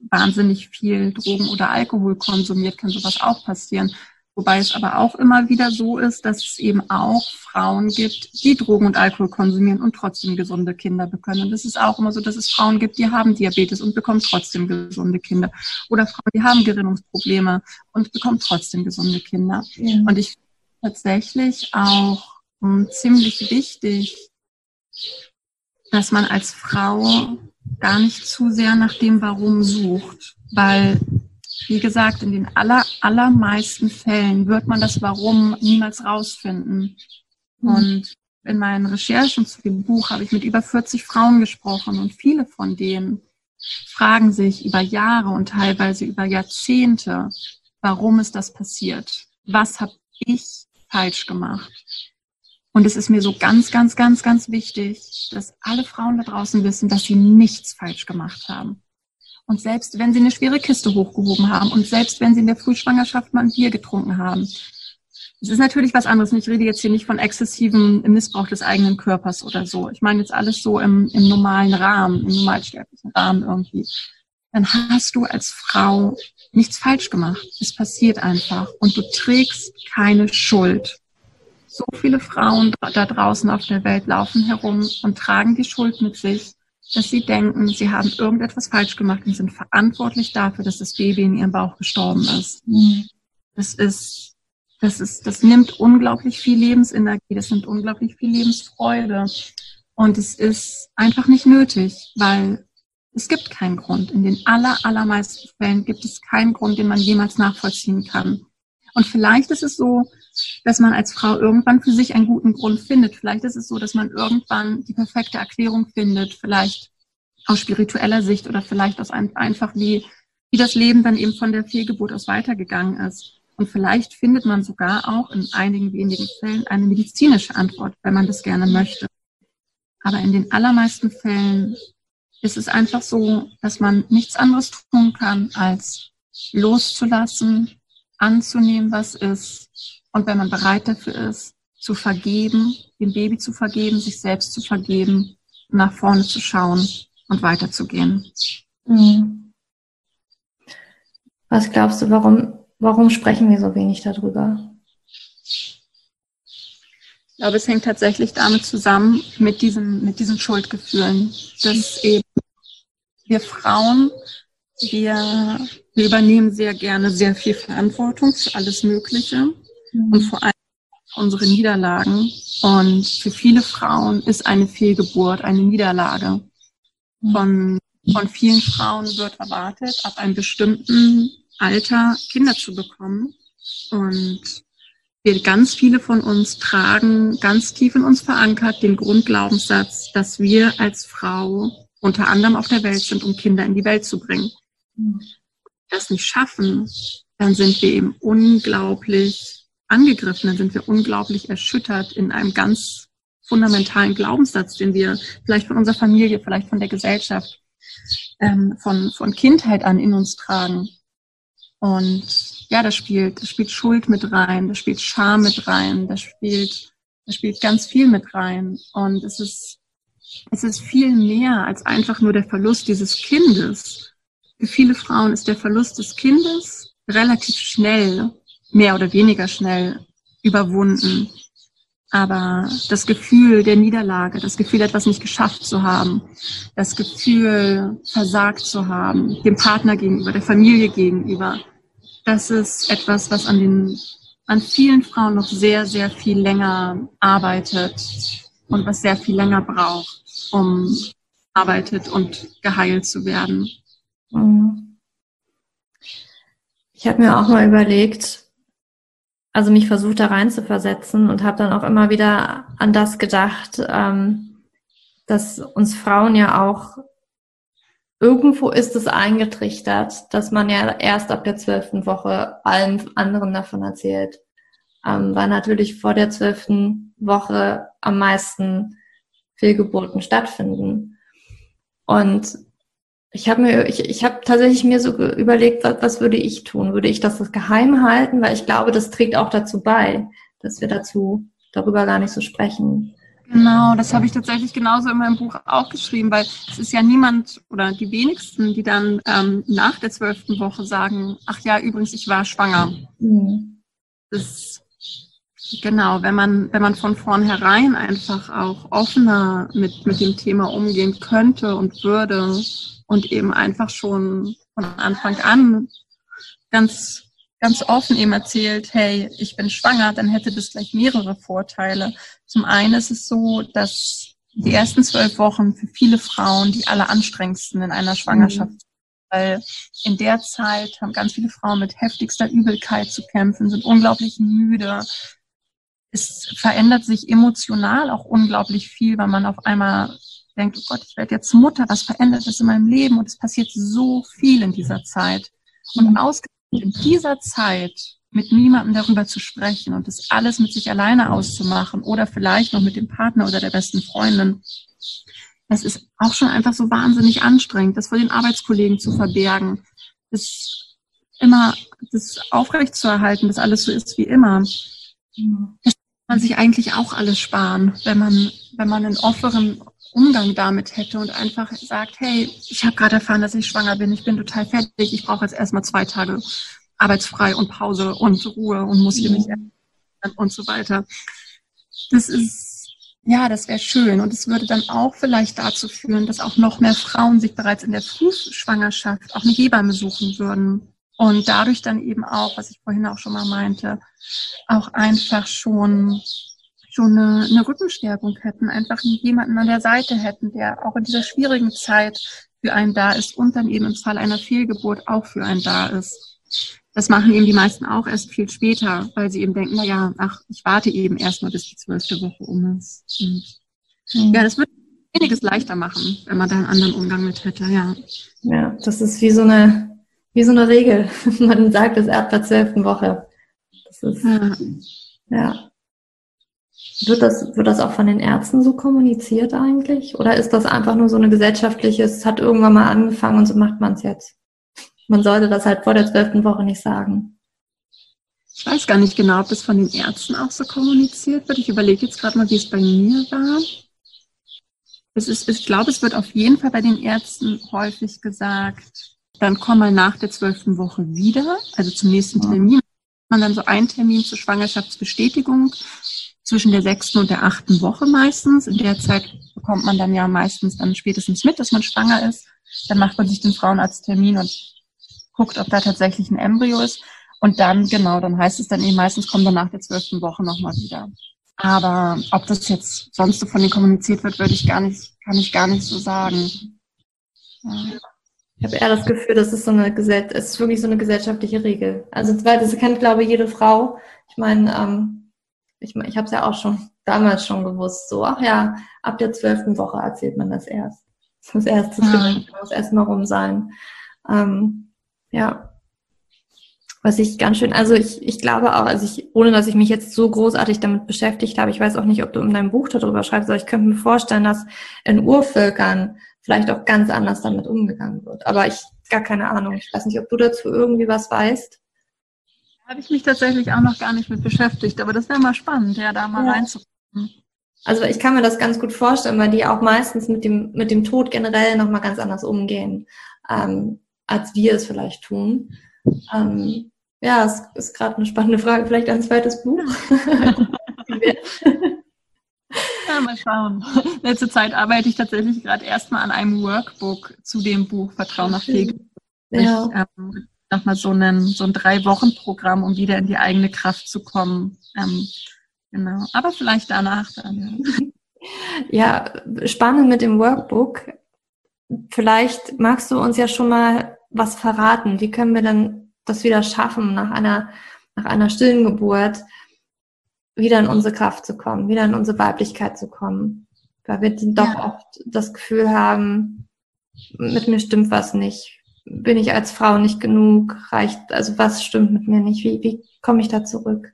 wahnsinnig viel Drogen oder Alkohol konsumiert, kann sowas auch passieren. Wobei es aber auch immer wieder so ist, dass es eben auch Frauen gibt, die Drogen und Alkohol konsumieren und trotzdem gesunde Kinder bekommen. Und das ist auch immer so, dass es Frauen gibt, die haben Diabetes und bekommen trotzdem gesunde Kinder. Oder Frauen, die haben Gerinnungsprobleme und bekommen trotzdem gesunde Kinder. Ja. Und ich tatsächlich auch um, hm, ziemlich wichtig, dass man als Frau gar nicht zu sehr nach dem Warum sucht, weil wie gesagt, in den aller, allermeisten Fällen wird man das Warum niemals rausfinden. Mhm. Und in meinen Recherchen zu dem Buch habe ich mit über 40 Frauen gesprochen und viele von denen fragen sich über Jahre und teilweise über Jahrzehnte, warum ist das passiert? Was habe ich falsch gemacht? Und es ist mir so ganz, ganz, ganz, ganz wichtig, dass alle Frauen da draußen wissen, dass sie nichts falsch gemacht haben. Und selbst wenn sie eine schwere Kiste hochgehoben haben und selbst wenn sie in der Frühschwangerschaft mal ein Bier getrunken haben, es ist natürlich was anderes. Ich rede jetzt hier nicht von exzessivem Missbrauch des eigenen Körpers oder so. Ich meine jetzt alles so im, im normalen Rahmen, im normalsterblichen Rahmen irgendwie. Dann hast du als Frau nichts falsch gemacht. Es passiert einfach und du trägst keine Schuld. So viele Frauen da draußen auf der Welt laufen herum und tragen die Schuld mit sich dass sie denken, sie haben irgendetwas falsch gemacht und sind verantwortlich dafür, dass das Baby in ihrem Bauch gestorben ist. Mhm. Das ist, das ist, das nimmt unglaublich viel Lebensenergie, das nimmt unglaublich viel Lebensfreude. Und es ist einfach nicht nötig, weil es gibt keinen Grund. In den aller, allermeisten Fällen gibt es keinen Grund, den man jemals nachvollziehen kann. Und vielleicht ist es so, dass man als Frau irgendwann für sich einen guten Grund findet. Vielleicht ist es so, dass man irgendwann die perfekte Erklärung findet, vielleicht aus spiritueller Sicht oder vielleicht aus ein, einfach wie, wie das Leben dann eben von der Fehlgeburt aus weitergegangen ist. Und vielleicht findet man sogar auch in einigen wenigen Fällen eine medizinische Antwort, wenn man das gerne möchte. Aber in den allermeisten Fällen ist es einfach so, dass man nichts anderes tun kann, als loszulassen, anzunehmen, was ist, und wenn man bereit dafür ist, zu vergeben, dem Baby zu vergeben, sich selbst zu vergeben, nach vorne zu schauen und weiterzugehen. Mhm.
Was glaubst du, warum, warum sprechen wir so wenig darüber?
Ich glaube, es hängt tatsächlich damit zusammen mit diesen, mit diesen Schuldgefühlen, dass eben wir Frauen, wir, wir übernehmen sehr gerne sehr viel Verantwortung für alles Mögliche und vor allem unsere Niederlagen. Und für viele Frauen ist eine Fehlgeburt eine Niederlage. Von, von vielen Frauen wird erwartet, ab einem bestimmten Alter Kinder zu bekommen. Und wir ganz viele von uns tragen ganz tief in uns verankert den Grundglaubenssatz, dass wir als Frau unter anderem auf der Welt sind, um Kinder in die Welt zu bringen. Das nicht schaffen, dann sind wir eben unglaublich angegriffen, dann sind wir unglaublich erschüttert in einem ganz fundamentalen Glaubenssatz, den wir vielleicht von unserer Familie, vielleicht von der Gesellschaft ähm, von, von Kindheit an in uns tragen. Und ja, da spielt, da spielt Schuld mit rein, da spielt Scham mit rein, da spielt, da spielt ganz viel mit rein. Und es ist, es ist viel mehr als einfach nur der Verlust dieses Kindes. Für viele Frauen ist der Verlust des Kindes relativ schnell, mehr oder weniger schnell überwunden. Aber das Gefühl der Niederlage, das Gefühl, etwas nicht geschafft zu haben, das Gefühl, versagt zu haben, dem Partner gegenüber, der Familie gegenüber, das ist etwas, was an den, an vielen Frauen noch sehr, sehr viel länger arbeitet und was sehr viel länger braucht, um arbeitet und geheilt zu werden. Mhm.
Ich habe mir auch mal überlegt, also mich versucht da rein zu versetzen und habe dann auch immer wieder an das gedacht, ähm, dass uns Frauen ja auch irgendwo ist es eingetrichtert, dass man ja erst ab der zwölften Woche allen anderen davon erzählt, ähm, weil natürlich vor der zwölften Woche am meisten Fehlgeburten stattfinden. Und ich habe mir, ich, ich habe tatsächlich mir so überlegt, was, was würde ich tun? Würde ich das geheim halten? Weil ich glaube, das trägt auch dazu bei, dass wir dazu darüber gar nicht so sprechen.
Genau, das habe ich tatsächlich genauso in meinem Buch auch geschrieben, weil es ist ja niemand oder die wenigsten, die dann ähm, nach der zwölften Woche sagen, ach ja, übrigens, ich war schwanger. Mhm. Das genau, wenn man, wenn man von vornherein einfach auch offener mit, mit dem Thema umgehen könnte und würde, und eben einfach schon von Anfang an ganz, ganz offen eben erzählt, hey, ich bin schwanger, dann hätte das gleich mehrere Vorteile. Zum einen ist es so, dass die ersten zwölf Wochen für viele Frauen die alleranstrengendsten in einer Schwangerschaft mhm. Weil in der Zeit haben ganz viele Frauen mit heftigster Übelkeit zu kämpfen, sind unglaublich müde. Es verändert sich emotional auch unglaublich viel, weil man auf einmal denkt, oh Gott, ich werde jetzt Mutter, was verändert das in meinem Leben? Und es passiert so viel in dieser Zeit. Und mhm. ausgerechnet in dieser Zeit mit niemandem darüber zu sprechen und das alles mit sich alleine auszumachen oder vielleicht noch mit dem Partner oder der besten Freundin, das ist auch schon einfach so wahnsinnig anstrengend, das vor den Arbeitskollegen zu verbergen, das immer das aufrecht zu erhalten, dass alles so ist wie immer. Mhm. Das kann man sich eigentlich auch alles sparen, wenn man, wenn man einen offenen, Umgang damit hätte und einfach sagt, hey, ich habe gerade erfahren, dass ich schwanger bin, ich bin total fertig, ich brauche jetzt erstmal zwei Tage arbeitsfrei und Pause und Ruhe und muss hier nicht und so weiter. Das ist, ja, das wäre schön. Und es würde dann auch vielleicht dazu führen, dass auch noch mehr Frauen sich bereits in der Frühschwangerschaft auch eine Hebamme suchen würden und dadurch dann eben auch, was ich vorhin auch schon mal meinte, auch einfach schon schon eine, eine Rückenstärkung hätten, einfach jemanden an der Seite hätten, der auch in dieser schwierigen Zeit für einen da ist und dann eben im Fall einer Fehlgeburt auch für einen da ist. Das machen eben die meisten auch erst viel später, weil sie eben denken, na ja, ach, ich warte eben erstmal, bis die zwölfte Woche um ist. Und mhm. ja, das würde einiges leichter machen, wenn man da einen anderen Umgang mit hätte, ja.
Ja, das ist wie so eine, wie so eine Regel. [LAUGHS] man sagt es ab der zwölften Woche. Das ist, ja. ja. Wird das, wird das auch von den Ärzten so kommuniziert eigentlich? Oder ist das einfach nur so eine gesellschaftliche, es hat irgendwann mal angefangen und so macht man es jetzt? Man sollte das halt vor der zwölften Woche nicht sagen.
Ich weiß gar nicht genau, ob das von den Ärzten auch so kommuniziert wird. Ich überlege jetzt gerade mal, wie es bei mir war. Es ist, ich glaube, es wird auf jeden Fall bei den Ärzten häufig gesagt, dann komm mal nach der zwölften Woche wieder, also zum nächsten Termin. Man dann so einen Termin zur Schwangerschaftsbestätigung zwischen der sechsten und der achten Woche meistens. In der Zeit bekommt man dann ja meistens dann spätestens mit, dass man schwanger ist. Dann macht man sich den Frauenarzttermin und guckt, ob da tatsächlich ein Embryo ist. Und dann, genau, dann heißt es dann eben meistens, kommt dann nach der zwölften Woche nochmal wieder. Aber ob das jetzt sonst so von denen kommuniziert wird, würde ich gar nicht, kann ich gar nicht so sagen.
Ja. Ich habe eher das Gefühl, das ist so eine Gesell es ist wirklich so eine gesellschaftliche Regel. Also das kennt, glaube ich, jede Frau. Ich meine, ähm, ich, ich habe es ja auch schon damals schon gewusst, so, ach ja, ab der zwölften Woche erzählt man das erst. Das erste mhm. muss erst noch rum sein. Ähm, ja. Was ich ganz schön, also ich, ich glaube auch, also ich, ohne dass ich mich jetzt so großartig damit beschäftigt habe, ich weiß auch nicht, ob du in deinem Buch darüber schreibst, aber ich könnte mir vorstellen, dass in Urvölkern vielleicht auch ganz anders damit umgegangen wird. Aber ich gar keine Ahnung. Ich weiß nicht, ob du dazu irgendwie was weißt.
Habe ich mich tatsächlich auch noch gar nicht mit beschäftigt, aber das wäre mal spannend, ja, da mal ja. reinzugucken.
Also ich kann mir das ganz gut vorstellen, weil die auch meistens mit dem, mit dem Tod generell nochmal ganz anders umgehen, ähm, als wir es vielleicht tun. Ähm, ja, es ist gerade eine spannende Frage. Vielleicht ein zweites Buch? [LAUGHS]
ja, mal schauen. Letzte Zeit arbeite ich tatsächlich gerade erstmal an einem Workbook zu dem Buch Vertrauen nach Fähigkeit. Ja. Ich, ähm, nochmal so ein, so ein Drei-Wochen-Programm, um wieder in die eigene Kraft zu kommen. Ähm, genau. Aber vielleicht danach dann.
Ja. [LAUGHS] ja, spannend mit dem Workbook. Vielleicht magst du uns ja schon mal was verraten. Wie können wir denn das wieder schaffen, nach einer, nach einer stillen Geburt wieder in unsere Kraft zu kommen, wieder in unsere Weiblichkeit zu kommen? Weil wir doch ja. oft das Gefühl haben, mit mir stimmt was nicht bin ich als Frau nicht genug? Reicht, also was stimmt mit mir nicht? Wie, wie komme ich da zurück?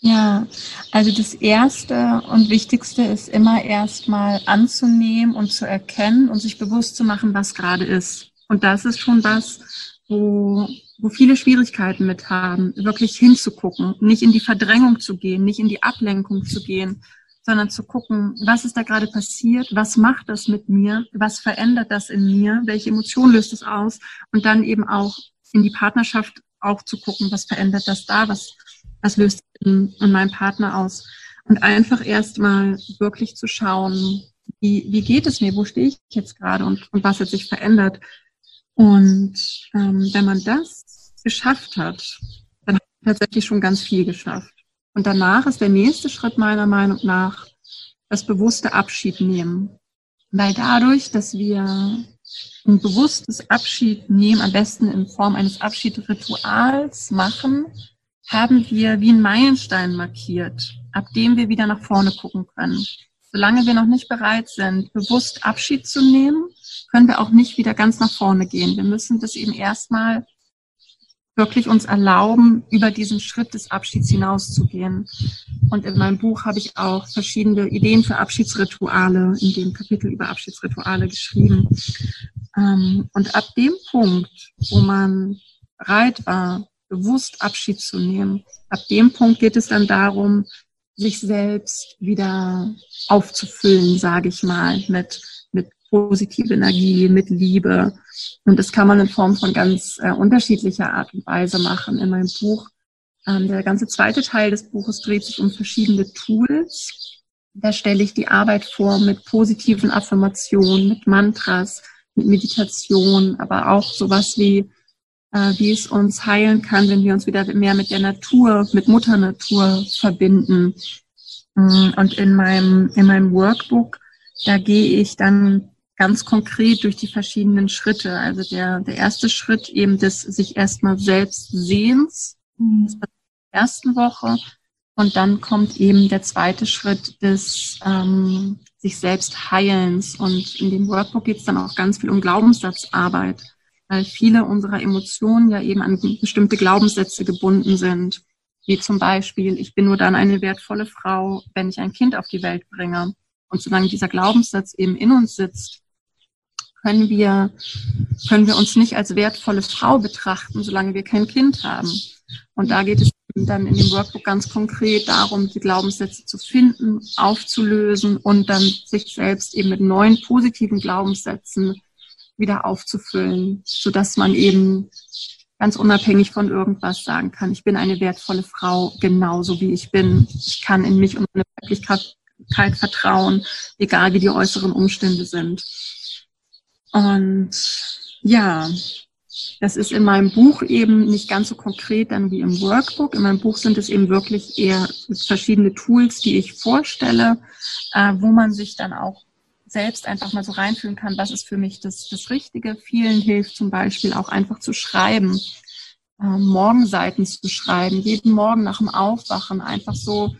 Ja, also das Erste und Wichtigste ist immer erstmal anzunehmen und zu erkennen und sich bewusst zu machen, was gerade ist. Und das ist schon was, wo, wo viele Schwierigkeiten mit haben, wirklich hinzugucken, nicht in die Verdrängung zu gehen, nicht in die Ablenkung zu gehen, sondern zu gucken, was ist da gerade passiert, was macht das mit mir, was verändert das in mir, welche Emotion löst es aus und dann eben auch in die Partnerschaft auch zu gucken, was verändert das da, was, was löst in, in meinem Partner aus und einfach erstmal wirklich zu schauen, wie, wie geht es mir, wo stehe ich jetzt gerade und, und was hat sich verändert. Und ähm, wenn man das geschafft hat, dann hat man tatsächlich schon ganz viel geschafft. Und danach ist der nächste Schritt meiner Meinung nach das bewusste Abschied nehmen. Weil dadurch, dass wir ein bewusstes Abschied nehmen, am besten in Form eines Abschiedsrituals machen, haben wir wie einen Meilenstein markiert, ab dem wir wieder nach vorne gucken können. Solange wir noch nicht bereit sind, bewusst Abschied zu nehmen, können wir auch nicht wieder ganz nach vorne gehen. Wir müssen das eben erstmal wirklich uns erlauben, über diesen Schritt des Abschieds hinauszugehen. Und in meinem Buch habe ich auch verschiedene Ideen für Abschiedsrituale in dem Kapitel über Abschiedsrituale geschrieben. Ähm, und ab dem Punkt, wo man bereit war, bewusst Abschied zu nehmen, ab dem Punkt geht es dann darum, sich selbst wieder aufzufüllen, sage ich mal, mit, mit positive Energie, mit Liebe. Und das kann man in Form von ganz äh, unterschiedlicher Art und Weise machen. In meinem Buch, ähm, der ganze zweite Teil des Buches dreht sich um verschiedene Tools. Da stelle ich die Arbeit vor mit positiven Affirmationen, mit Mantras, mit Meditation, aber auch sowas wie, äh, wie es uns heilen kann, wenn wir uns wieder mehr mit der Natur, mit Mutter Natur verbinden. Mm, und in meinem, in meinem Workbook, da gehe ich dann ganz konkret durch die verschiedenen Schritte. Also der, der erste Schritt eben des sich erstmal selbst Sehens, mhm. der ersten Woche. Und dann kommt eben der zweite Schritt des ähm, sich selbst Heilens. Und in dem Workbook geht es dann auch ganz viel um Glaubenssatzarbeit, weil viele unserer Emotionen ja eben an bestimmte Glaubenssätze gebunden sind. Wie zum Beispiel, ich bin nur dann eine wertvolle Frau, wenn ich ein Kind auf die Welt bringe. Und solange dieser Glaubenssatz eben in uns sitzt, können wir, können wir uns nicht als wertvolle Frau betrachten, solange wir kein Kind haben. Und da geht es dann in dem Workbook ganz konkret darum, die Glaubenssätze zu finden, aufzulösen und dann sich selbst eben mit neuen positiven Glaubenssätzen wieder aufzufüllen, so dass man eben ganz unabhängig von irgendwas sagen kann, ich bin eine wertvolle Frau, genauso wie ich bin. Ich kann in mich und meine Wirklichkeit vertrauen, egal wie die äußeren Umstände sind. Und ja, das ist in meinem Buch eben nicht ganz so konkret dann wie im Workbook. In meinem Buch sind es eben wirklich eher verschiedene Tools, die ich vorstelle, äh, wo man sich dann auch selbst einfach mal so reinfühlen kann, was ist für mich das, das Richtige. Vielen hilft zum Beispiel auch einfach zu schreiben, äh, Morgenseiten zu schreiben, jeden Morgen nach dem Aufwachen einfach so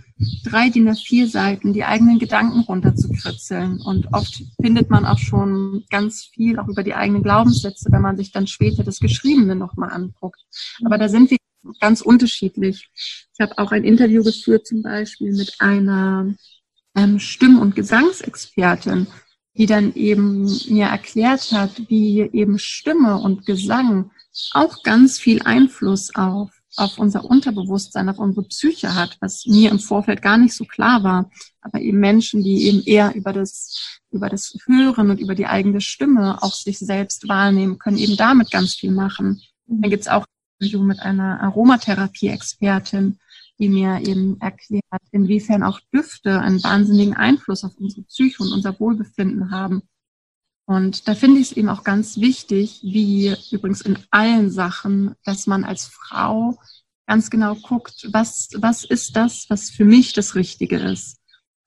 drei DIN A4 Seiten die eigenen Gedanken runterzukritzeln. Und oft findet man auch schon ganz viel auch über die eigenen Glaubenssätze, wenn man sich dann später das Geschriebene nochmal anguckt. Aber da sind wir ganz unterschiedlich. Ich habe auch ein Interview geführt zum Beispiel mit einer ähm, Stimm- und Gesangsexpertin, die dann eben mir erklärt hat, wie eben Stimme und Gesang auch ganz viel Einfluss auf, auf unser Unterbewusstsein, auf unsere Psyche hat, was mir im Vorfeld gar nicht so klar war. Aber eben Menschen, die eben eher über das, über das Hören und über die eigene Stimme auch sich selbst wahrnehmen, können eben damit ganz viel machen. Dann gibt's auch Interview mit einer Aromatherapie-Expertin, die mir eben erklärt, inwiefern auch Düfte einen wahnsinnigen Einfluss auf unsere Psyche und unser Wohlbefinden haben. Und da finde ich es eben auch ganz wichtig, wie übrigens in allen Sachen, dass man als Frau ganz genau guckt, was, was ist das, was für mich das Richtige ist.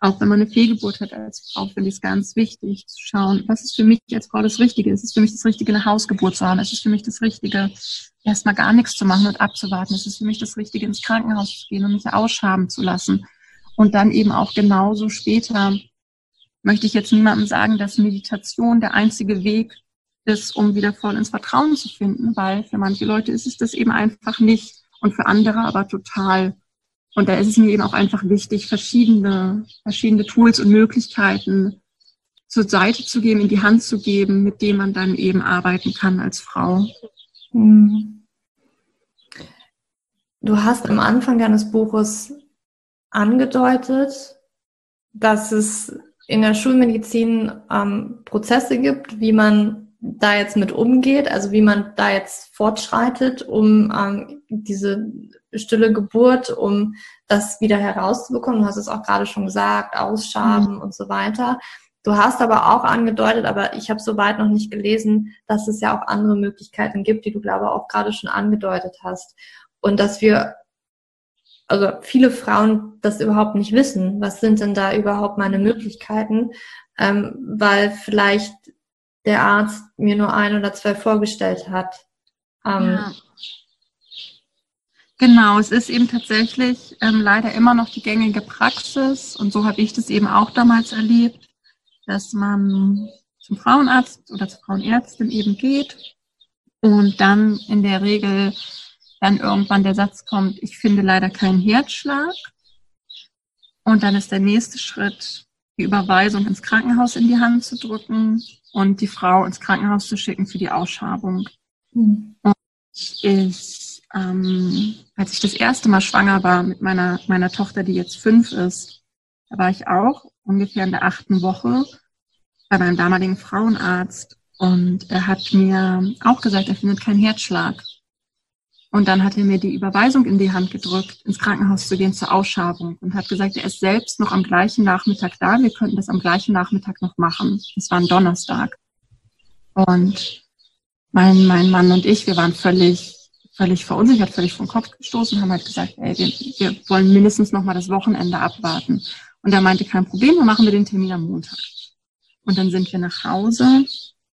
Auch wenn man eine Fehlgeburt hat als Frau, finde ich es ganz wichtig zu schauen, was ist für mich als Frau das Richtige? Ist es für mich das Richtige, eine Hausgeburt zu haben? Ist es für mich das Richtige, erstmal gar nichts zu machen und abzuwarten? Ist es für mich das Richtige, ins Krankenhaus zu gehen und mich ausschaben zu lassen? Und dann eben auch genauso später möchte ich jetzt niemandem sagen, dass Meditation der einzige Weg ist, um wieder voll ins Vertrauen zu finden, weil für manche Leute ist es das eben einfach nicht und für andere aber total. Und da ist es mir eben auch einfach wichtig, verschiedene, verschiedene Tools und Möglichkeiten zur Seite zu geben, in die Hand zu geben, mit denen man dann eben arbeiten kann als Frau.
Hm. Du hast am Anfang deines Buches angedeutet, dass es in der Schulmedizin ähm, Prozesse gibt, wie man da jetzt mit umgeht, also wie man da jetzt fortschreitet, um ähm, diese stille Geburt, um das wieder herauszubekommen. Du hast es auch gerade schon gesagt, Ausschaben mhm. und so weiter. Du hast aber auch angedeutet, aber ich habe soweit noch nicht gelesen, dass es ja auch andere Möglichkeiten gibt, die du, glaube ich, auch gerade schon angedeutet hast. Und dass wir, also viele Frauen das überhaupt nicht wissen. Was sind denn da überhaupt meine Möglichkeiten? Ähm, weil vielleicht der Arzt mir nur ein oder zwei vorgestellt hat. Ähm, ja.
Genau, es ist eben tatsächlich ähm, leider immer noch die gängige Praxis und so habe ich das eben auch damals erlebt, dass man zum Frauenarzt oder zur Frauenärztin eben geht und dann in der Regel dann irgendwann der Satz kommt, ich finde leider keinen Herzschlag. Und dann ist der nächste Schritt, die Überweisung ins Krankenhaus in die Hand zu drücken und die Frau ins Krankenhaus zu schicken für die Ausschabung. Mhm. Und ich, ähm, als ich das erste Mal schwanger war mit meiner, meiner Tochter, die jetzt fünf ist, da war ich auch ungefähr in der achten Woche bei meinem damaligen Frauenarzt und er hat mir auch gesagt, er findet keinen Herzschlag. Und dann hat er mir die Überweisung in die Hand gedrückt, ins Krankenhaus zu gehen zur Ausschabung und hat gesagt, er ist selbst noch am gleichen Nachmittag da. Wir könnten das am gleichen Nachmittag noch machen. Das war ein Donnerstag. Und mein, mein Mann und ich, wir waren völlig, völlig verunsichert, völlig vom Kopf gestoßen, haben halt gesagt, ey, wir, wir wollen mindestens noch mal das Wochenende abwarten. Und er meinte, kein Problem, dann machen wir den Termin am Montag. Und dann sind wir nach Hause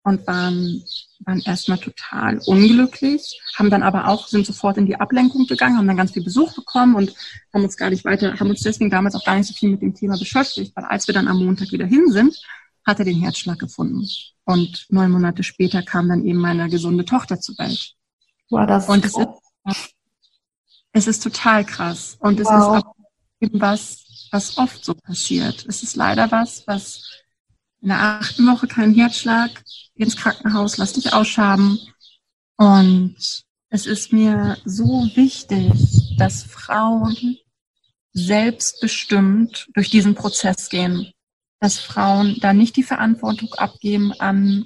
und waren waren erstmal total unglücklich, haben dann aber auch, sind sofort in die Ablenkung gegangen, haben dann ganz viel Besuch bekommen und haben uns gar nicht weiter, haben uns deswegen damals auch gar nicht so viel mit dem Thema beschäftigt, weil als wir dann am Montag wieder hin sind, hat er den Herzschlag gefunden. Und neun Monate später kam dann eben meine gesunde Tochter zur Welt.
Wow, das
und es ist, es ist total krass. Und es wow. ist auch eben was, was oft so passiert. Es ist leider was, was in der achten Woche keinen Herzschlag, ins Krankenhaus, lass dich ausschaben. Und es ist mir so wichtig, dass Frauen selbstbestimmt durch diesen Prozess gehen. Dass Frauen da nicht die Verantwortung abgeben an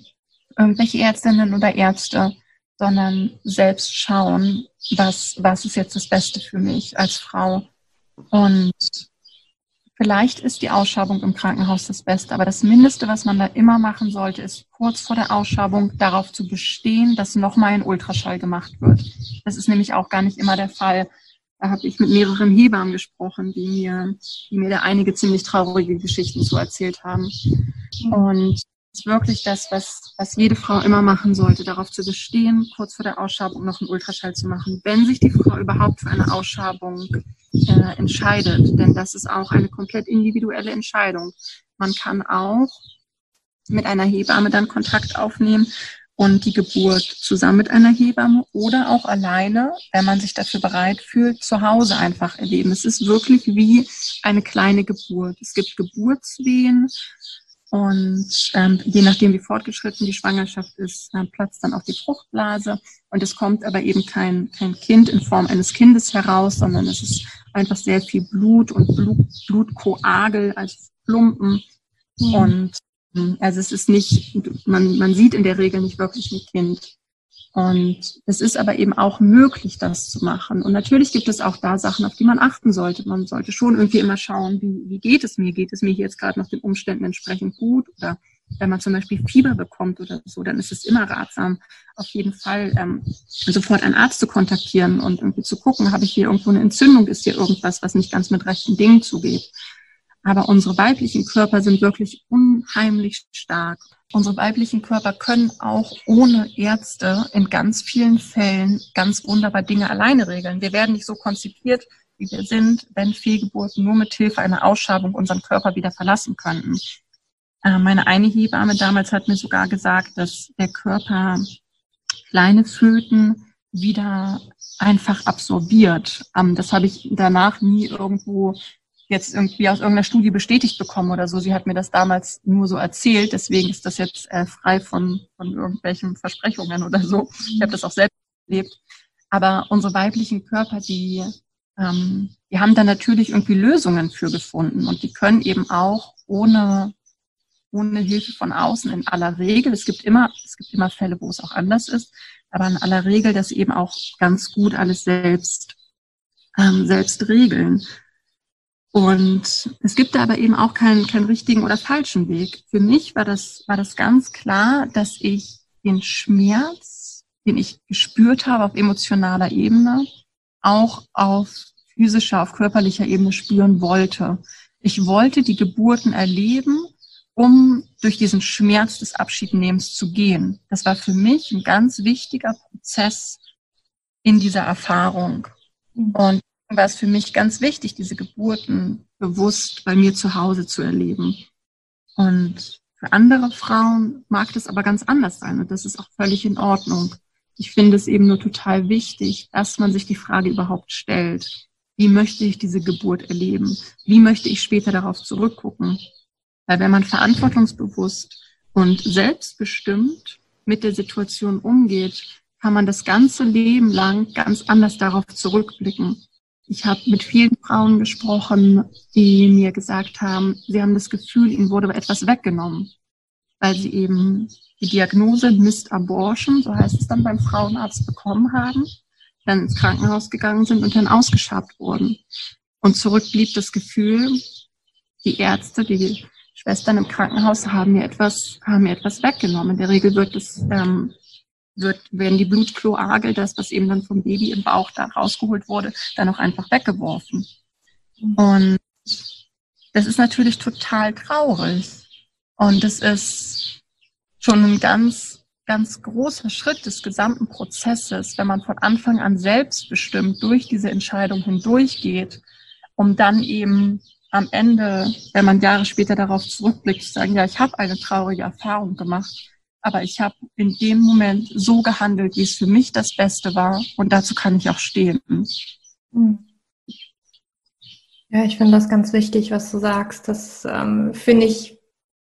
irgendwelche Ärztinnen oder Ärzte, sondern selbst schauen, was, was ist jetzt das Beste für mich als Frau. Und Vielleicht ist die Ausschabung im Krankenhaus das Beste, aber das Mindeste, was man da immer machen sollte, ist kurz vor der Ausschabung darauf zu bestehen, dass nochmal ein Ultraschall gemacht wird. Das ist nämlich auch gar nicht immer der Fall. Da habe ich mit mehreren Hebammen gesprochen, die mir, die mir da einige ziemlich traurige Geschichten zu erzählt haben. Und ist wirklich das, was, was jede Frau immer machen sollte, darauf zu bestehen, kurz vor der Ausschabung noch einen Ultraschall zu machen, wenn sich die Frau überhaupt für eine Ausschabung äh, entscheidet. Denn das ist auch eine komplett individuelle Entscheidung. Man kann auch mit einer Hebamme dann Kontakt aufnehmen und die Geburt zusammen mit einer Hebamme oder auch alleine, wenn man sich dafür bereit fühlt, zu Hause einfach erleben. Es ist wirklich wie eine kleine Geburt. Es gibt Geburtswehen, Und ähm, je nachdem, wie fortgeschritten die Schwangerschaft ist, äh, platzt dann auch die Fruchtblase. Und es kommt aber eben kein, kein Kind in Form eines Kindes heraus, sondern es ist einfach sehr viel Blut und Blut, Blutkoagel als Plumpen. Mhm. Und ähm, also es ist nicht, man, man sieht in der Regel nicht wirklich ein Kind. Und es ist aber eben auch möglich, das zu machen. Und natürlich gibt es auch da Sachen, auf die man achten sollte. Man sollte schon irgendwie immer schauen, wie, wie geht es mir? Geht es mir jetzt gerade noch den Umständen entsprechend gut? Oder wenn man zum Beispiel Fieber bekommt oder so, dann ist es immer ratsam, auf jeden Fall ähm, sofort einen Arzt zu kontaktieren und irgendwie zu gucken, habe ich hier irgendwo eine Entzündung? Ist hier irgendwas, was nicht ganz mit rechten Dingen zugeht? Aber unsere weiblichen Körper sind wirklich unheimlich stark. Unsere weiblichen Körper können auch ohne Ärzte in ganz vielen Fällen ganz wunderbar Dinge alleine regeln. Wir werden nicht so konzipiert, wie wir sind, wenn Fehlgeburten nur mit Hilfe einer Ausschabung unseren Körper wieder verlassen könnten. Äh, meine eine Hebamme damals hat mir sogar gesagt, dass der Körper kleine Föten wieder einfach absorbiert. Ähm, das habe ich danach nie irgendwo jetzt irgendwie aus irgendeiner Studie bestätigt bekommen oder so. Sie hat mir das damals nur so erzählt, deswegen ist das jetzt äh, frei von, von irgendwelchen Versprechungen oder so. Ich habe das auch selbst erlebt. Aber unsere weiblichen Körper, die, ähm, die haben da natürlich irgendwie Lösungen für gefunden und die können eben auch ohne, ohne Hilfe von außen in aller Regel, es gibt immer, es gibt immer Fälle, wo es auch anders ist, aber in aller Regel das eben auch ganz gut alles selbst, ähm, selbst regeln. Und es gibt da aber eben auch keinen, keinen richtigen oder falschen Weg. Für mich war das, war das ganz klar, dass ich den Schmerz, den ich gespürt habe auf emotionaler Ebene, auch auf physischer, auf körperlicher Ebene spüren wollte. Ich wollte die Geburten erleben, um durch diesen Schmerz des Abschiednehmens zu gehen. Das war für mich ein ganz wichtiger Prozess in dieser Erfahrung. Mhm. Und war es für mich ganz wichtig, diese Geburten bewusst bei mir zu Hause zu erleben. Und für andere Frauen mag das aber ganz anders sein und das ist auch völlig in Ordnung. Ich finde es eben nur total wichtig, dass man sich die Frage überhaupt stellt. Wie möchte ich diese Geburt erleben? Wie möchte ich später darauf zurückgucken? Weil wenn man verantwortungsbewusst und selbstbestimmt mit der Situation umgeht, kann man das ganze Leben lang ganz anders darauf zurückblicken. Ich habe mit vielen Frauen gesprochen, die mir gesagt haben, sie haben das Gefühl, ihnen wurde etwas weggenommen, weil sie eben die Diagnose Missed Abortion, so heißt es dann beim Frauenarzt, bekommen haben, dann ins Krankenhaus gegangen sind und dann ausgeschabt wurden. Und zurück blieb das Gefühl, die Ärzte, die Schwestern im Krankenhaus haben mir etwas, haben mir etwas weggenommen. In der Regel wird es ähm, wird, werden die Blutkloagel, das, was eben dann vom Baby im Bauch da rausgeholt wurde, dann auch einfach weggeworfen. Und das ist natürlich total traurig. Und es ist schon ein ganz, ganz großer Schritt des gesamten Prozesses, wenn man von Anfang an selbstbestimmt durch diese Entscheidung hindurchgeht, um dann eben am Ende, wenn man Jahre später darauf zurückblickt, zu sagen, ja, ich habe eine traurige Erfahrung gemacht aber ich habe in dem Moment so gehandelt, wie es für mich das Beste war und dazu kann ich auch stehen. Hm.
Ja, ich finde das ganz wichtig, was du sagst. Das ähm, finde ich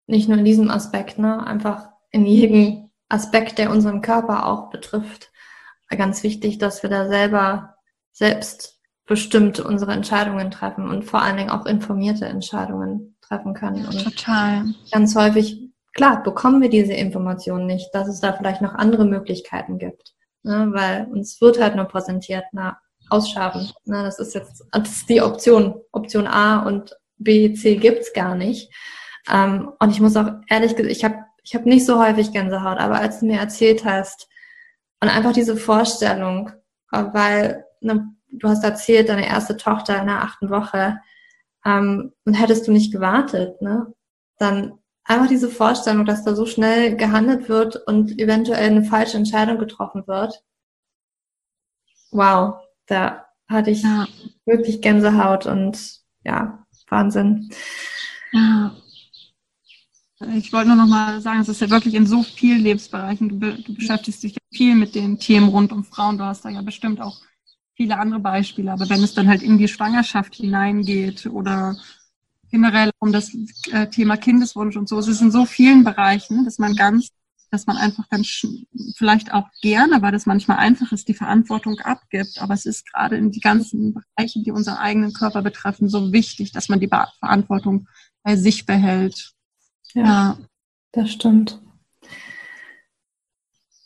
nicht nur in diesem Aspekt, ne, einfach in jedem Aspekt, der unseren Körper auch betrifft, ganz wichtig, dass wir da selber selbstbestimmt unsere Entscheidungen treffen und vor allen Dingen auch informierte Entscheidungen treffen können. Und
Total.
Ganz häufig klar, bekommen wir diese Informationen nicht, dass es da vielleicht noch andere Möglichkeiten gibt. Ne? Weil uns wird halt nur präsentiert, na, ausschaben. Ne? Das ist jetzt das ist die Option. Option A und B, C gibt's gar nicht. Ähm, und ich muss auch ehrlich gesagt, ich habe ich hab nicht so häufig Gänsehaut, aber als du mir erzählt hast und einfach diese Vorstellung, äh, weil ne, du hast erzählt, deine erste Tochter in der achten Woche, ähm, und hättest du nicht gewartet, ne, dann einfach diese Vorstellung, dass da so schnell gehandelt wird und eventuell eine falsche Entscheidung getroffen wird. Wow, da hatte ich ja. wirklich Gänsehaut und ja, Wahnsinn.
Ja. Ich wollte nur noch mal sagen, es ist ja wirklich in so vielen Lebensbereichen. Du, du beschäftigst dich ja viel mit den Themen rund um Frauen. Du hast da ja bestimmt auch viele andere Beispiele. Aber wenn es dann halt in die Schwangerschaft hineingeht oder generell um das äh, Thema Kindeswunsch und so. Es ist in so vielen Bereichen, dass man ganz, dass man einfach ganz vielleicht auch gerne, weil das manchmal einfach ist, die Verantwortung abgibt. Aber es ist gerade in die ganzen Bereiche, die unseren eigenen Körper betreffen, so wichtig, dass man die Verantwortung bei sich behält.
Ja, ja. das stimmt.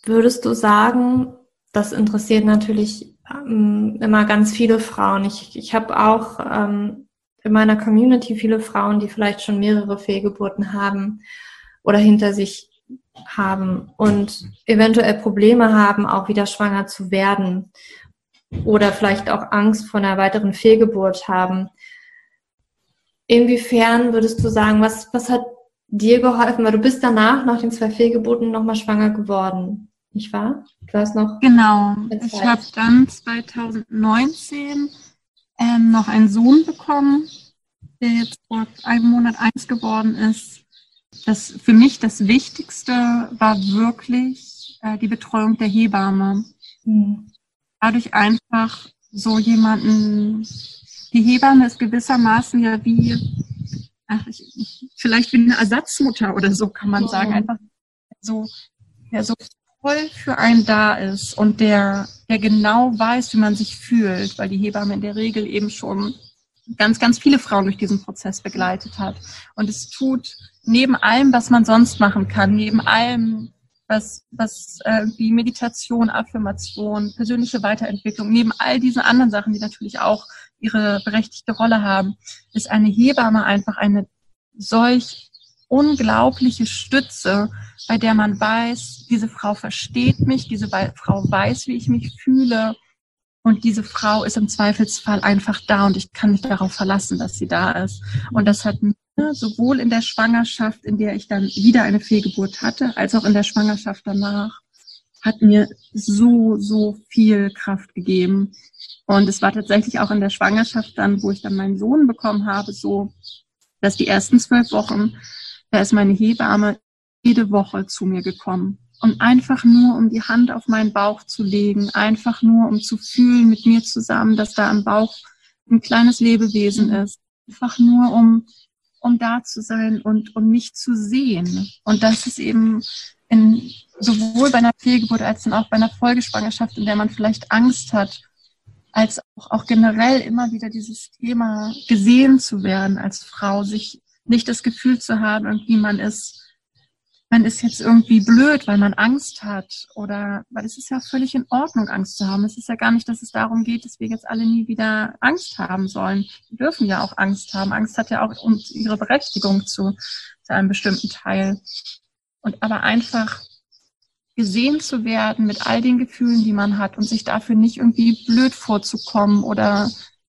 Würdest du sagen, das interessiert natürlich ähm, immer ganz viele Frauen. Ich, ich habe auch ähm, in meiner Community viele Frauen, die vielleicht schon mehrere Fehlgeburten haben oder hinter sich haben und eventuell Probleme haben, auch wieder schwanger zu werden oder vielleicht auch Angst vor einer weiteren Fehlgeburt haben. Inwiefern würdest du sagen, was, was hat dir geholfen? Weil du bist danach, nach den zwei Fehlgeburten, nochmal schwanger geworden, nicht wahr?
Du hast noch. Genau. Ich habe dann 2019 ähm, noch einen Sohn bekommen, der jetzt vor einem Monat eins geworden ist. Das für mich das Wichtigste war wirklich äh, die Betreuung der Hebamme. Mhm. Dadurch einfach so jemanden, die Hebamme ist gewissermaßen ja wie, ach, ich, vielleicht wie eine Ersatzmutter oder so kann man sagen, einfach so, ja, so voll für einen da ist und der, der genau weiß, wie man sich fühlt, weil die Hebamme in der Regel eben schon ganz, ganz viele Frauen durch diesen Prozess begleitet hat. Und es tut neben allem, was man sonst machen kann, neben allem, was, was äh, wie Meditation, Affirmation, persönliche Weiterentwicklung, neben all diesen anderen Sachen, die natürlich auch ihre berechtigte Rolle haben, ist eine Hebamme einfach eine solch unglaubliche Stütze, bei der man weiß, diese Frau versteht mich, diese Frau weiß, wie ich mich fühle und diese Frau ist im Zweifelsfall einfach da und ich kann mich darauf verlassen, dass sie da ist. Und das hat mir sowohl in der Schwangerschaft, in der ich dann wieder eine Fehlgeburt hatte, als auch in der Schwangerschaft danach, hat mir so, so viel Kraft gegeben. Und es war tatsächlich auch in der Schwangerschaft dann, wo ich dann meinen Sohn bekommen habe, so, dass die ersten zwölf Wochen da ist meine Hebamme jede Woche zu mir gekommen. Und einfach nur, um die Hand auf meinen Bauch zu legen, einfach nur, um zu fühlen mit mir zusammen, dass da im Bauch ein kleines Lebewesen ist. Einfach nur, um, um da zu sein und um mich zu sehen. Und das ist eben in, sowohl bei einer Fehlgeburt als auch bei einer Folgeschwangerschaft, in der man vielleicht Angst hat, als auch, auch generell immer wieder dieses Thema gesehen zu werden als Frau, sich nicht das Gefühl zu haben, irgendwie man ist, man ist jetzt irgendwie blöd, weil man Angst hat oder, weil es ist ja völlig in Ordnung, Angst zu haben. Es ist ja gar nicht, dass es darum geht, dass wir jetzt alle nie wieder Angst haben sollen. Wir dürfen ja auch Angst haben. Angst hat ja auch ihre Berechtigung zu, zu einem bestimmten Teil. Und aber einfach gesehen zu werden mit all den Gefühlen, die man hat und sich dafür nicht irgendwie blöd vorzukommen oder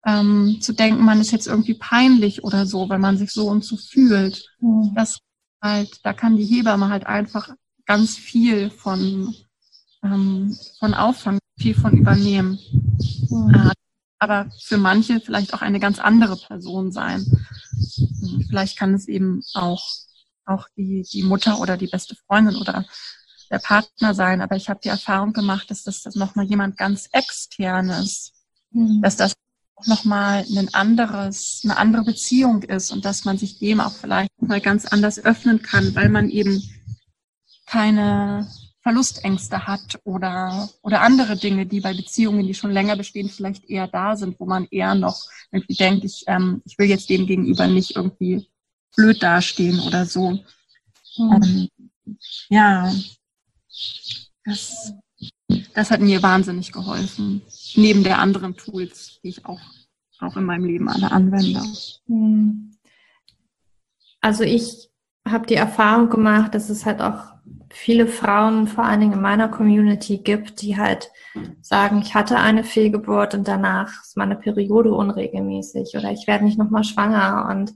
ähm, zu denken, man ist jetzt irgendwie peinlich oder so, weil man sich so und so fühlt. Mhm. Das halt, da kann die Hebamme halt einfach ganz viel von, ähm, von auffangen, viel von übernehmen. Mhm. Äh, aber für manche vielleicht auch eine ganz andere Person sein. Hm, vielleicht kann es eben auch, auch die, die Mutter oder die beste Freundin oder der Partner sein. Aber ich habe die Erfahrung gemacht, dass das, das nochmal jemand ganz externes, mhm. dass das nochmal ein anderes, eine andere Beziehung ist und dass man sich dem auch vielleicht mal ganz anders öffnen kann, weil man eben keine Verlustängste hat oder, oder andere Dinge, die bei Beziehungen, die schon länger bestehen, vielleicht eher da sind, wo man eher noch irgendwie denkt, ich, ähm, ich will jetzt dem gegenüber nicht irgendwie blöd dastehen oder so. Mhm. Ähm, ja, das das hat mir wahnsinnig geholfen. Neben der anderen Tools, die ich auch, auch in meinem Leben alle anwende. Hm.
Also ich habe die Erfahrung gemacht, dass es halt auch viele Frauen, vor allen Dingen in meiner Community gibt, die halt sagen, ich hatte eine Fehlgeburt und danach ist meine Periode unregelmäßig oder ich werde nicht nochmal schwanger. Und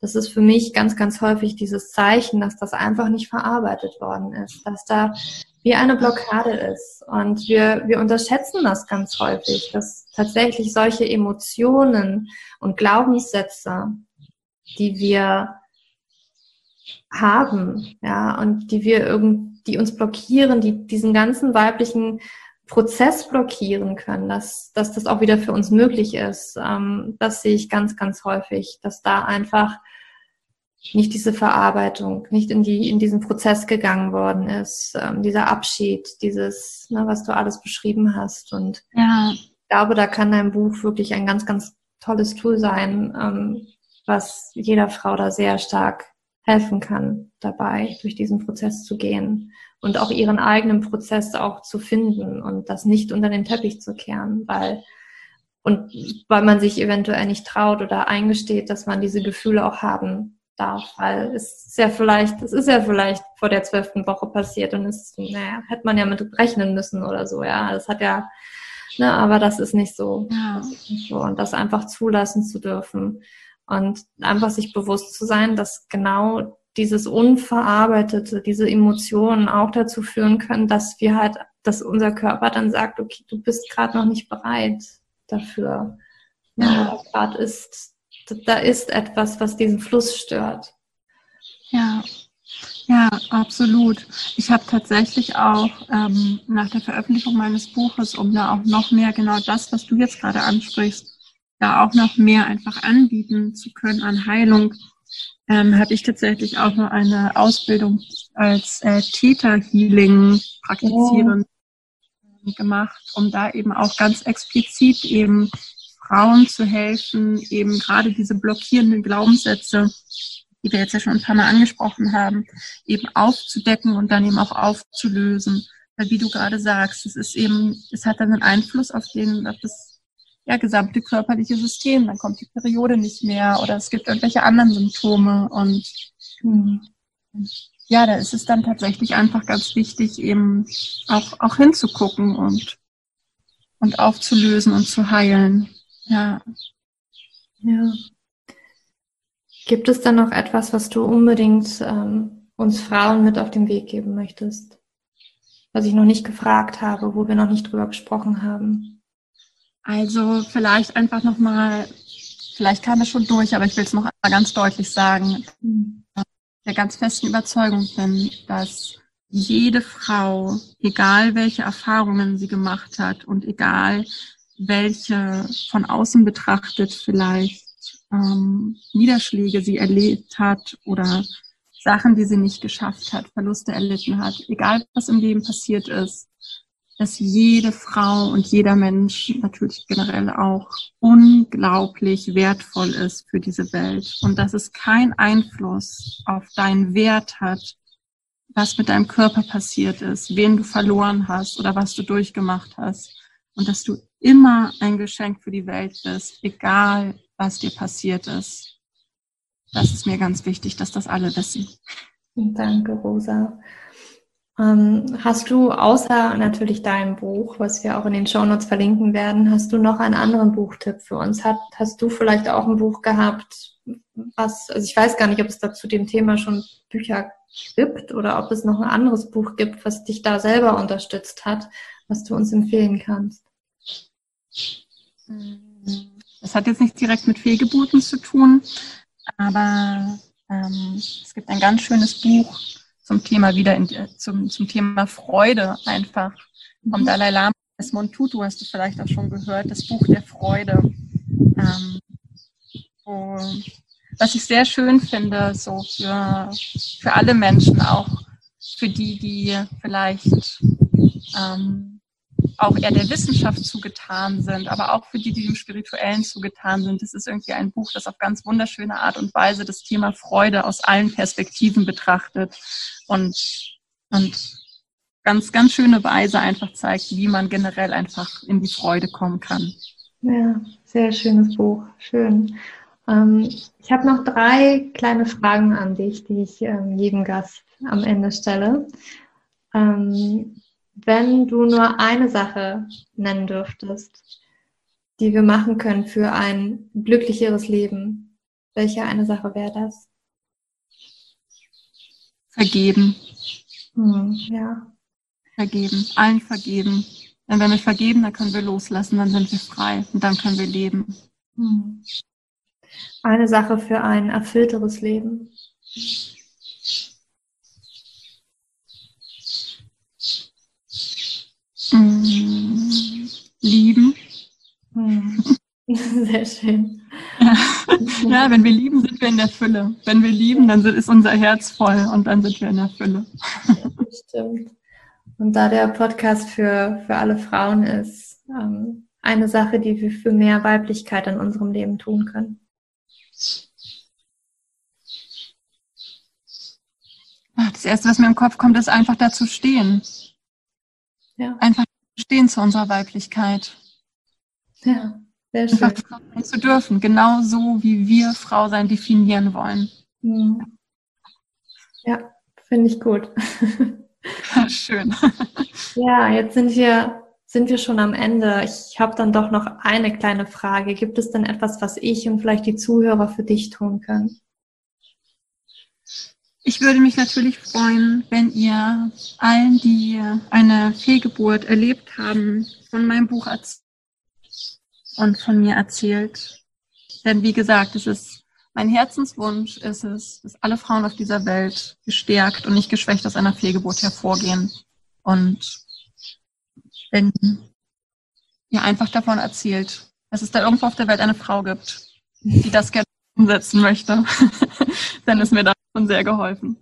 das ist für mich ganz, ganz häufig dieses Zeichen, dass das einfach nicht verarbeitet worden ist, dass da wie eine Blockade ist. Und wir, wir unterschätzen das ganz häufig, dass tatsächlich solche Emotionen und Glaubenssätze, die wir haben, ja, und die wir irgend, die uns blockieren, die diesen ganzen weiblichen Prozess blockieren können, dass, dass das auch wieder für uns möglich ist. Ähm, das sehe ich ganz, ganz häufig, dass da einfach nicht diese Verarbeitung, nicht in die in diesen Prozess gegangen worden ist, ähm, dieser Abschied, dieses, ne, was du alles beschrieben hast. Und ja. ich glaube, da kann dein Buch wirklich ein ganz, ganz tolles Tool sein, ähm, was jeder Frau da sehr stark helfen kann, dabei durch diesen Prozess zu gehen und auch ihren eigenen Prozess auch zu finden und das nicht unter den Teppich zu kehren, weil und weil man sich eventuell nicht traut oder eingesteht, dass man diese Gefühle auch haben darf, weil es ist ja vielleicht, es ist ja vielleicht vor der zwölften Woche passiert und es, naja, hätte man ja mit rechnen müssen oder so, ja. Das hat ja, ne, aber das ist nicht so. Ja. Ist nicht so. Und das einfach zulassen zu dürfen und einfach sich bewusst zu sein, dass genau dieses Unverarbeitete, diese Emotionen auch dazu führen können, dass wir halt, dass unser Körper dann sagt, okay, du bist gerade noch nicht bereit dafür. Ja. Gerade ist da ist etwas, was diesen Fluss stört.
Ja, ja, absolut. Ich habe tatsächlich auch ähm, nach der Veröffentlichung meines Buches, um da auch noch mehr genau das, was du jetzt gerade ansprichst, da auch noch mehr einfach anbieten zu können an Heilung, ähm, habe ich tatsächlich auch noch eine Ausbildung als äh, Theta-Healing praktizierend oh. gemacht, um da eben auch ganz explizit eben Frauen zu helfen, eben gerade diese blockierenden Glaubenssätze, die wir jetzt ja schon ein paar Mal angesprochen haben, eben aufzudecken und dann eben auch aufzulösen. Weil wie du gerade sagst, es ist eben, es hat dann einen Einfluss auf den, auf das ja, gesamte körperliche System. Dann kommt die Periode nicht mehr oder es gibt irgendwelche anderen Symptome und hm, ja, da ist es dann tatsächlich einfach ganz wichtig, eben auch, auch hinzugucken und, und aufzulösen und zu heilen. Ja.
Ja. Gibt es dann noch etwas, was du unbedingt ähm, uns Frauen mit auf den Weg geben möchtest? Was ich noch nicht gefragt habe, wo wir noch nicht drüber gesprochen haben?
Also vielleicht einfach nochmal, vielleicht kam es schon durch, aber ich will es noch einmal ganz deutlich sagen, mhm. der ganz festen Überzeugung bin, dass jede Frau, egal welche Erfahrungen sie gemacht hat und egal welche von außen betrachtet vielleicht ähm, Niederschläge sie erlebt hat oder Sachen, die sie nicht geschafft hat, Verluste erlitten hat, egal was im Leben passiert ist, dass jede Frau und jeder Mensch natürlich generell auch unglaublich wertvoll ist für diese Welt. Und dass es keinen Einfluss auf deinen Wert hat, was mit deinem Körper passiert ist, wen du verloren hast oder was du durchgemacht hast. Und dass du immer ein Geschenk für die Welt bist, egal was dir passiert ist. Das ist mir ganz wichtig, dass das alle wissen.
Danke, Rosa. Ähm, hast du außer natürlich deinem Buch, was wir auch in den Shownotes verlinken werden, hast du noch einen anderen Buchtipp für uns? Hat, hast du vielleicht auch ein Buch gehabt, was, also ich weiß gar nicht, ob es da zu dem Thema schon Bücher gibt oder ob es noch ein anderes Buch gibt, was dich da selber unterstützt hat, was du uns empfehlen kannst?
Das hat jetzt nicht direkt mit Fehlgeburten zu tun, aber ähm, es gibt ein ganz schönes Buch zum Thema wieder in, zum, zum Thema Freude einfach vom mhm. Dalai Lama. Desmond Tutu hast du vielleicht auch schon gehört, das Buch der Freude. Ähm, wo, was ich sehr schön finde, so für, für alle Menschen, auch für die, die vielleicht ähm, auch eher der Wissenschaft zugetan sind, aber auch für die, die dem Spirituellen zugetan sind. Das ist irgendwie ein Buch, das auf ganz wunderschöne Art und Weise das Thema Freude aus allen Perspektiven betrachtet und, und ganz, ganz schöne Weise einfach zeigt, wie man generell einfach in die Freude kommen kann.
Ja, sehr schönes Buch. Schön. Ähm, ich habe noch drei kleine Fragen an dich, die ich ähm, jedem Gast am Ende stelle. Ähm, wenn du nur eine Sache nennen dürftest, die wir machen können für ein glücklicheres Leben, welche eine Sache wäre das?
Vergeben.
Hm, ja.
Vergeben, allen vergeben. Denn wenn wir vergeben, dann können wir loslassen, dann sind wir frei und dann können wir leben. Hm.
Eine Sache für ein erfüllteres Leben.
Lieben.
Hm. [LAUGHS] Sehr schön. [LAUGHS]
Ja. wenn wir lieben, sind wir in der Fülle. Wenn wir lieben, dann ist unser Herz voll und dann sind wir in der Fülle. [LAUGHS]
stimmt. Und da der Podcast für, für alle Frauen ist, ähm, eine Sache, die wir für mehr Weiblichkeit in unserem Leben tun können.
Das Erste, was mir im Kopf kommt, ist einfach dazu stehen. Ja. Einfach stehen zu unserer Weiblichkeit.
Ja. Sehr schön. Einfach Frau
sein zu dürfen, genau so wie wir Frau sein definieren wollen.
Mhm. Ja, finde ich gut. [LAUGHS]
schön. [LAUGHS]
Ja, jetzt sind wir, sind wir schon am Ende. Ich habe dann doch noch eine kleine Frage. Gibt es denn etwas, was ich und vielleicht die Zuhörer für dich tun können?
Ich würde mich natürlich freuen, wenn ihr allen, die eine Fehlgeburt erlebt haben, von meinem Buch erzählt und von mir erzählt. Denn wie gesagt, es ist mein Herzenswunsch ist es, dass alle Frauen auf dieser Welt gestärkt und nicht geschwächt aus einer Fehlgeburt hervorgehen. Und wenn ihr einfach davon erzählt, dass es da irgendwo auf der Welt eine Frau gibt, die das gerne umsetzen möchte, [LAUGHS] dann ist mir das schon sehr geholfen.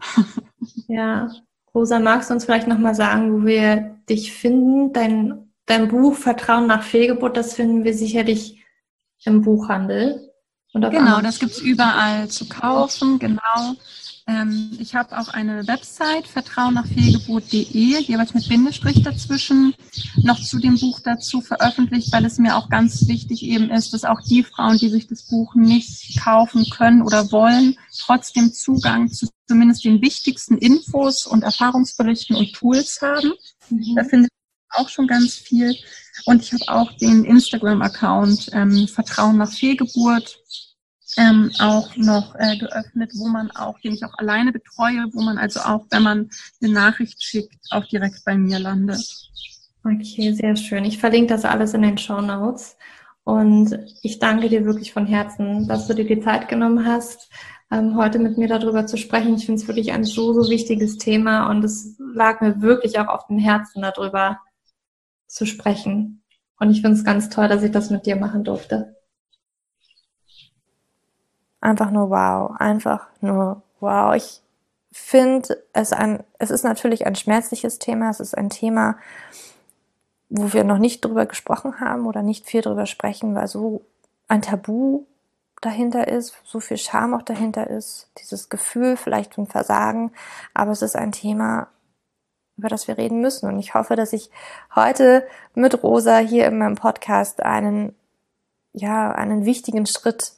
Ja, Rosa, magst du uns vielleicht nochmal sagen, wo wir dich finden? Dein dein Buch Vertrauen nach Fehlgeburt, das finden wir sicherlich im Buchhandel.
genau, das gibt's überall zu kaufen, genau. Ähm, ich habe auch eine Website, vertrauennachfehlgeburt.de, jeweils mit Bindestrich dazwischen, noch zu dem Buch dazu veröffentlicht, weil es mir auch ganz wichtig eben ist, dass auch die Frauen, die sich das Buch nicht kaufen können oder wollen, trotzdem Zugang zu zumindest den wichtigsten Infos und Erfahrungsberichten und Tools haben. Mhm. Da findet auch schon ganz viel. Und ich habe auch den Instagram-Account ähm, Vertrauen nach Fehlgeburt ähm, auch noch äh, geöffnet, wo man auch, den ich auch alleine betreue, wo man also auch, wenn man eine Nachricht schickt, auch direkt bei mir landet.
Okay, sehr schön. Ich verlinke das alles in den Show Notes. Und ich danke dir wirklich von Herzen, dass du dir die Zeit genommen hast, ähm, heute mit mir darüber zu sprechen. Ich finde es wirklich ein so, so wichtiges Thema und es lag mir wirklich auch auf dem Herzen, darüber zu sprechen. Und ich finde es ganz toll, dass ich das mit dir machen durfte.
Einfach nur wow, einfach nur wow. Ich finde es ein, es ist natürlich ein schmerzliches Thema. Es ist ein Thema, wo wir noch nicht drüber gesprochen haben oder nicht viel drüber sprechen, weil so ein Tabu dahinter ist, so viel Scham auch dahinter ist, dieses Gefühl vielleicht von Versagen. Aber es ist ein Thema, über das wir reden müssen. Und ich hoffe, dass ich heute mit Rosa hier in meinem Podcast einen, ja, einen wichtigen Schritt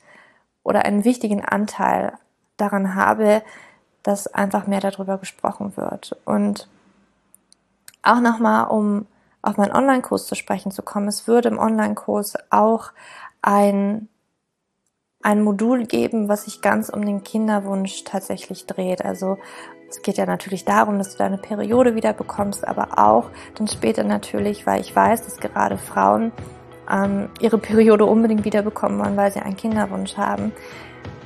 oder einen wichtigen Anteil daran habe, dass einfach mehr darüber gesprochen wird. Und auch nochmal, um auf meinen Online-Kurs zu sprechen zu kommen, es würde im Online-Kurs auch ein ein Modul geben, was sich ganz um den Kinderwunsch tatsächlich dreht. Also es geht ja natürlich darum, dass du deine Periode wieder bekommst, aber auch dann später natürlich, weil ich weiß, dass gerade Frauen ähm, ihre Periode unbedingt wieder bekommen wollen, weil sie einen Kinderwunsch haben.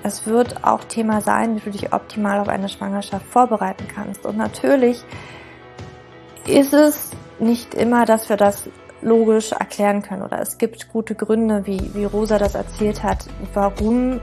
Es wird auch Thema sein, wie du dich optimal auf eine Schwangerschaft vorbereiten kannst. Und natürlich ist es nicht immer, dass wir das logisch erklären können oder es gibt gute Gründe, wie, wie Rosa das erzählt hat, warum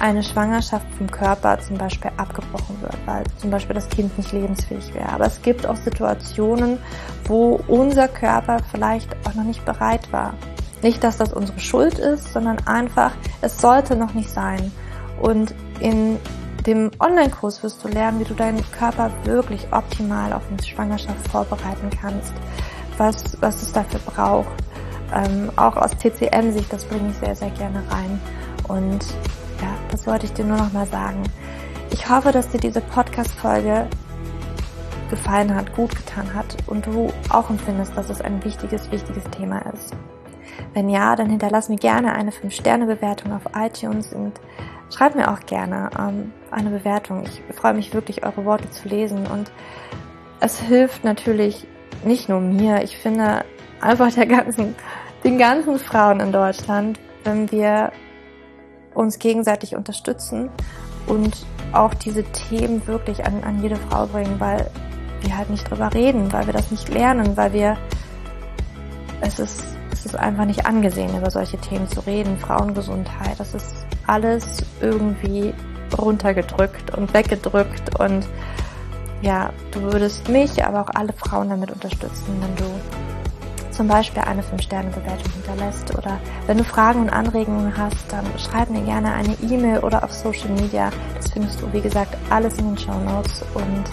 eine Schwangerschaft vom Körper zum Beispiel abgebrochen wird, weil zum Beispiel das Kind nicht lebensfähig wäre. Aber es gibt auch Situationen, wo unser Körper vielleicht auch noch nicht bereit war. Nicht, dass das unsere Schuld ist, sondern einfach, es sollte noch nicht sein. Und in dem Online-Kurs wirst du lernen, wie du deinen Körper wirklich optimal auf eine Schwangerschaft vorbereiten kannst, was, was es dafür braucht. Ähm, auch aus TCM-Sicht, das bringe ich sehr, sehr gerne rein. Und ja, das wollte ich dir nur noch mal sagen. Ich hoffe, dass dir diese Podcast-Folge gefallen hat, gut getan hat und du auch empfindest, dass es ein wichtiges, wichtiges Thema ist. Wenn ja, dann hinterlass mir gerne eine 5-Sterne-Bewertung auf iTunes und schreib mir auch gerne ähm, eine Bewertung. Ich freue mich wirklich, eure Worte zu lesen und es hilft natürlich nicht nur mir, ich finde einfach der ganzen, den ganzen Frauen in Deutschland, wenn wir uns gegenseitig unterstützen und auch diese Themen wirklich an, an jede Frau bringen, weil wir halt nicht drüber reden, weil wir das nicht lernen, weil wir es ist, es ist einfach nicht angesehen, über solche Themen zu reden. Frauengesundheit, das ist alles irgendwie runtergedrückt und weggedrückt und ja, du würdest mich, aber auch alle Frauen damit unterstützen, wenn du zum Beispiel eine 5-Sterne-Bewertung hinterlässt oder wenn du Fragen und Anregungen hast, dann schreib mir gerne eine E-Mail oder auf Social Media. Das findest du, wie gesagt, alles in den Show Notes und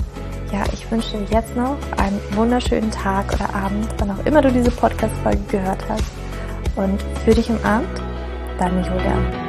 ja, ich wünsche dir jetzt noch einen wunderschönen Tag oder Abend, wann auch immer du diese Podcast-Folge gehört hast. Und für dich im Abend, deine Julia.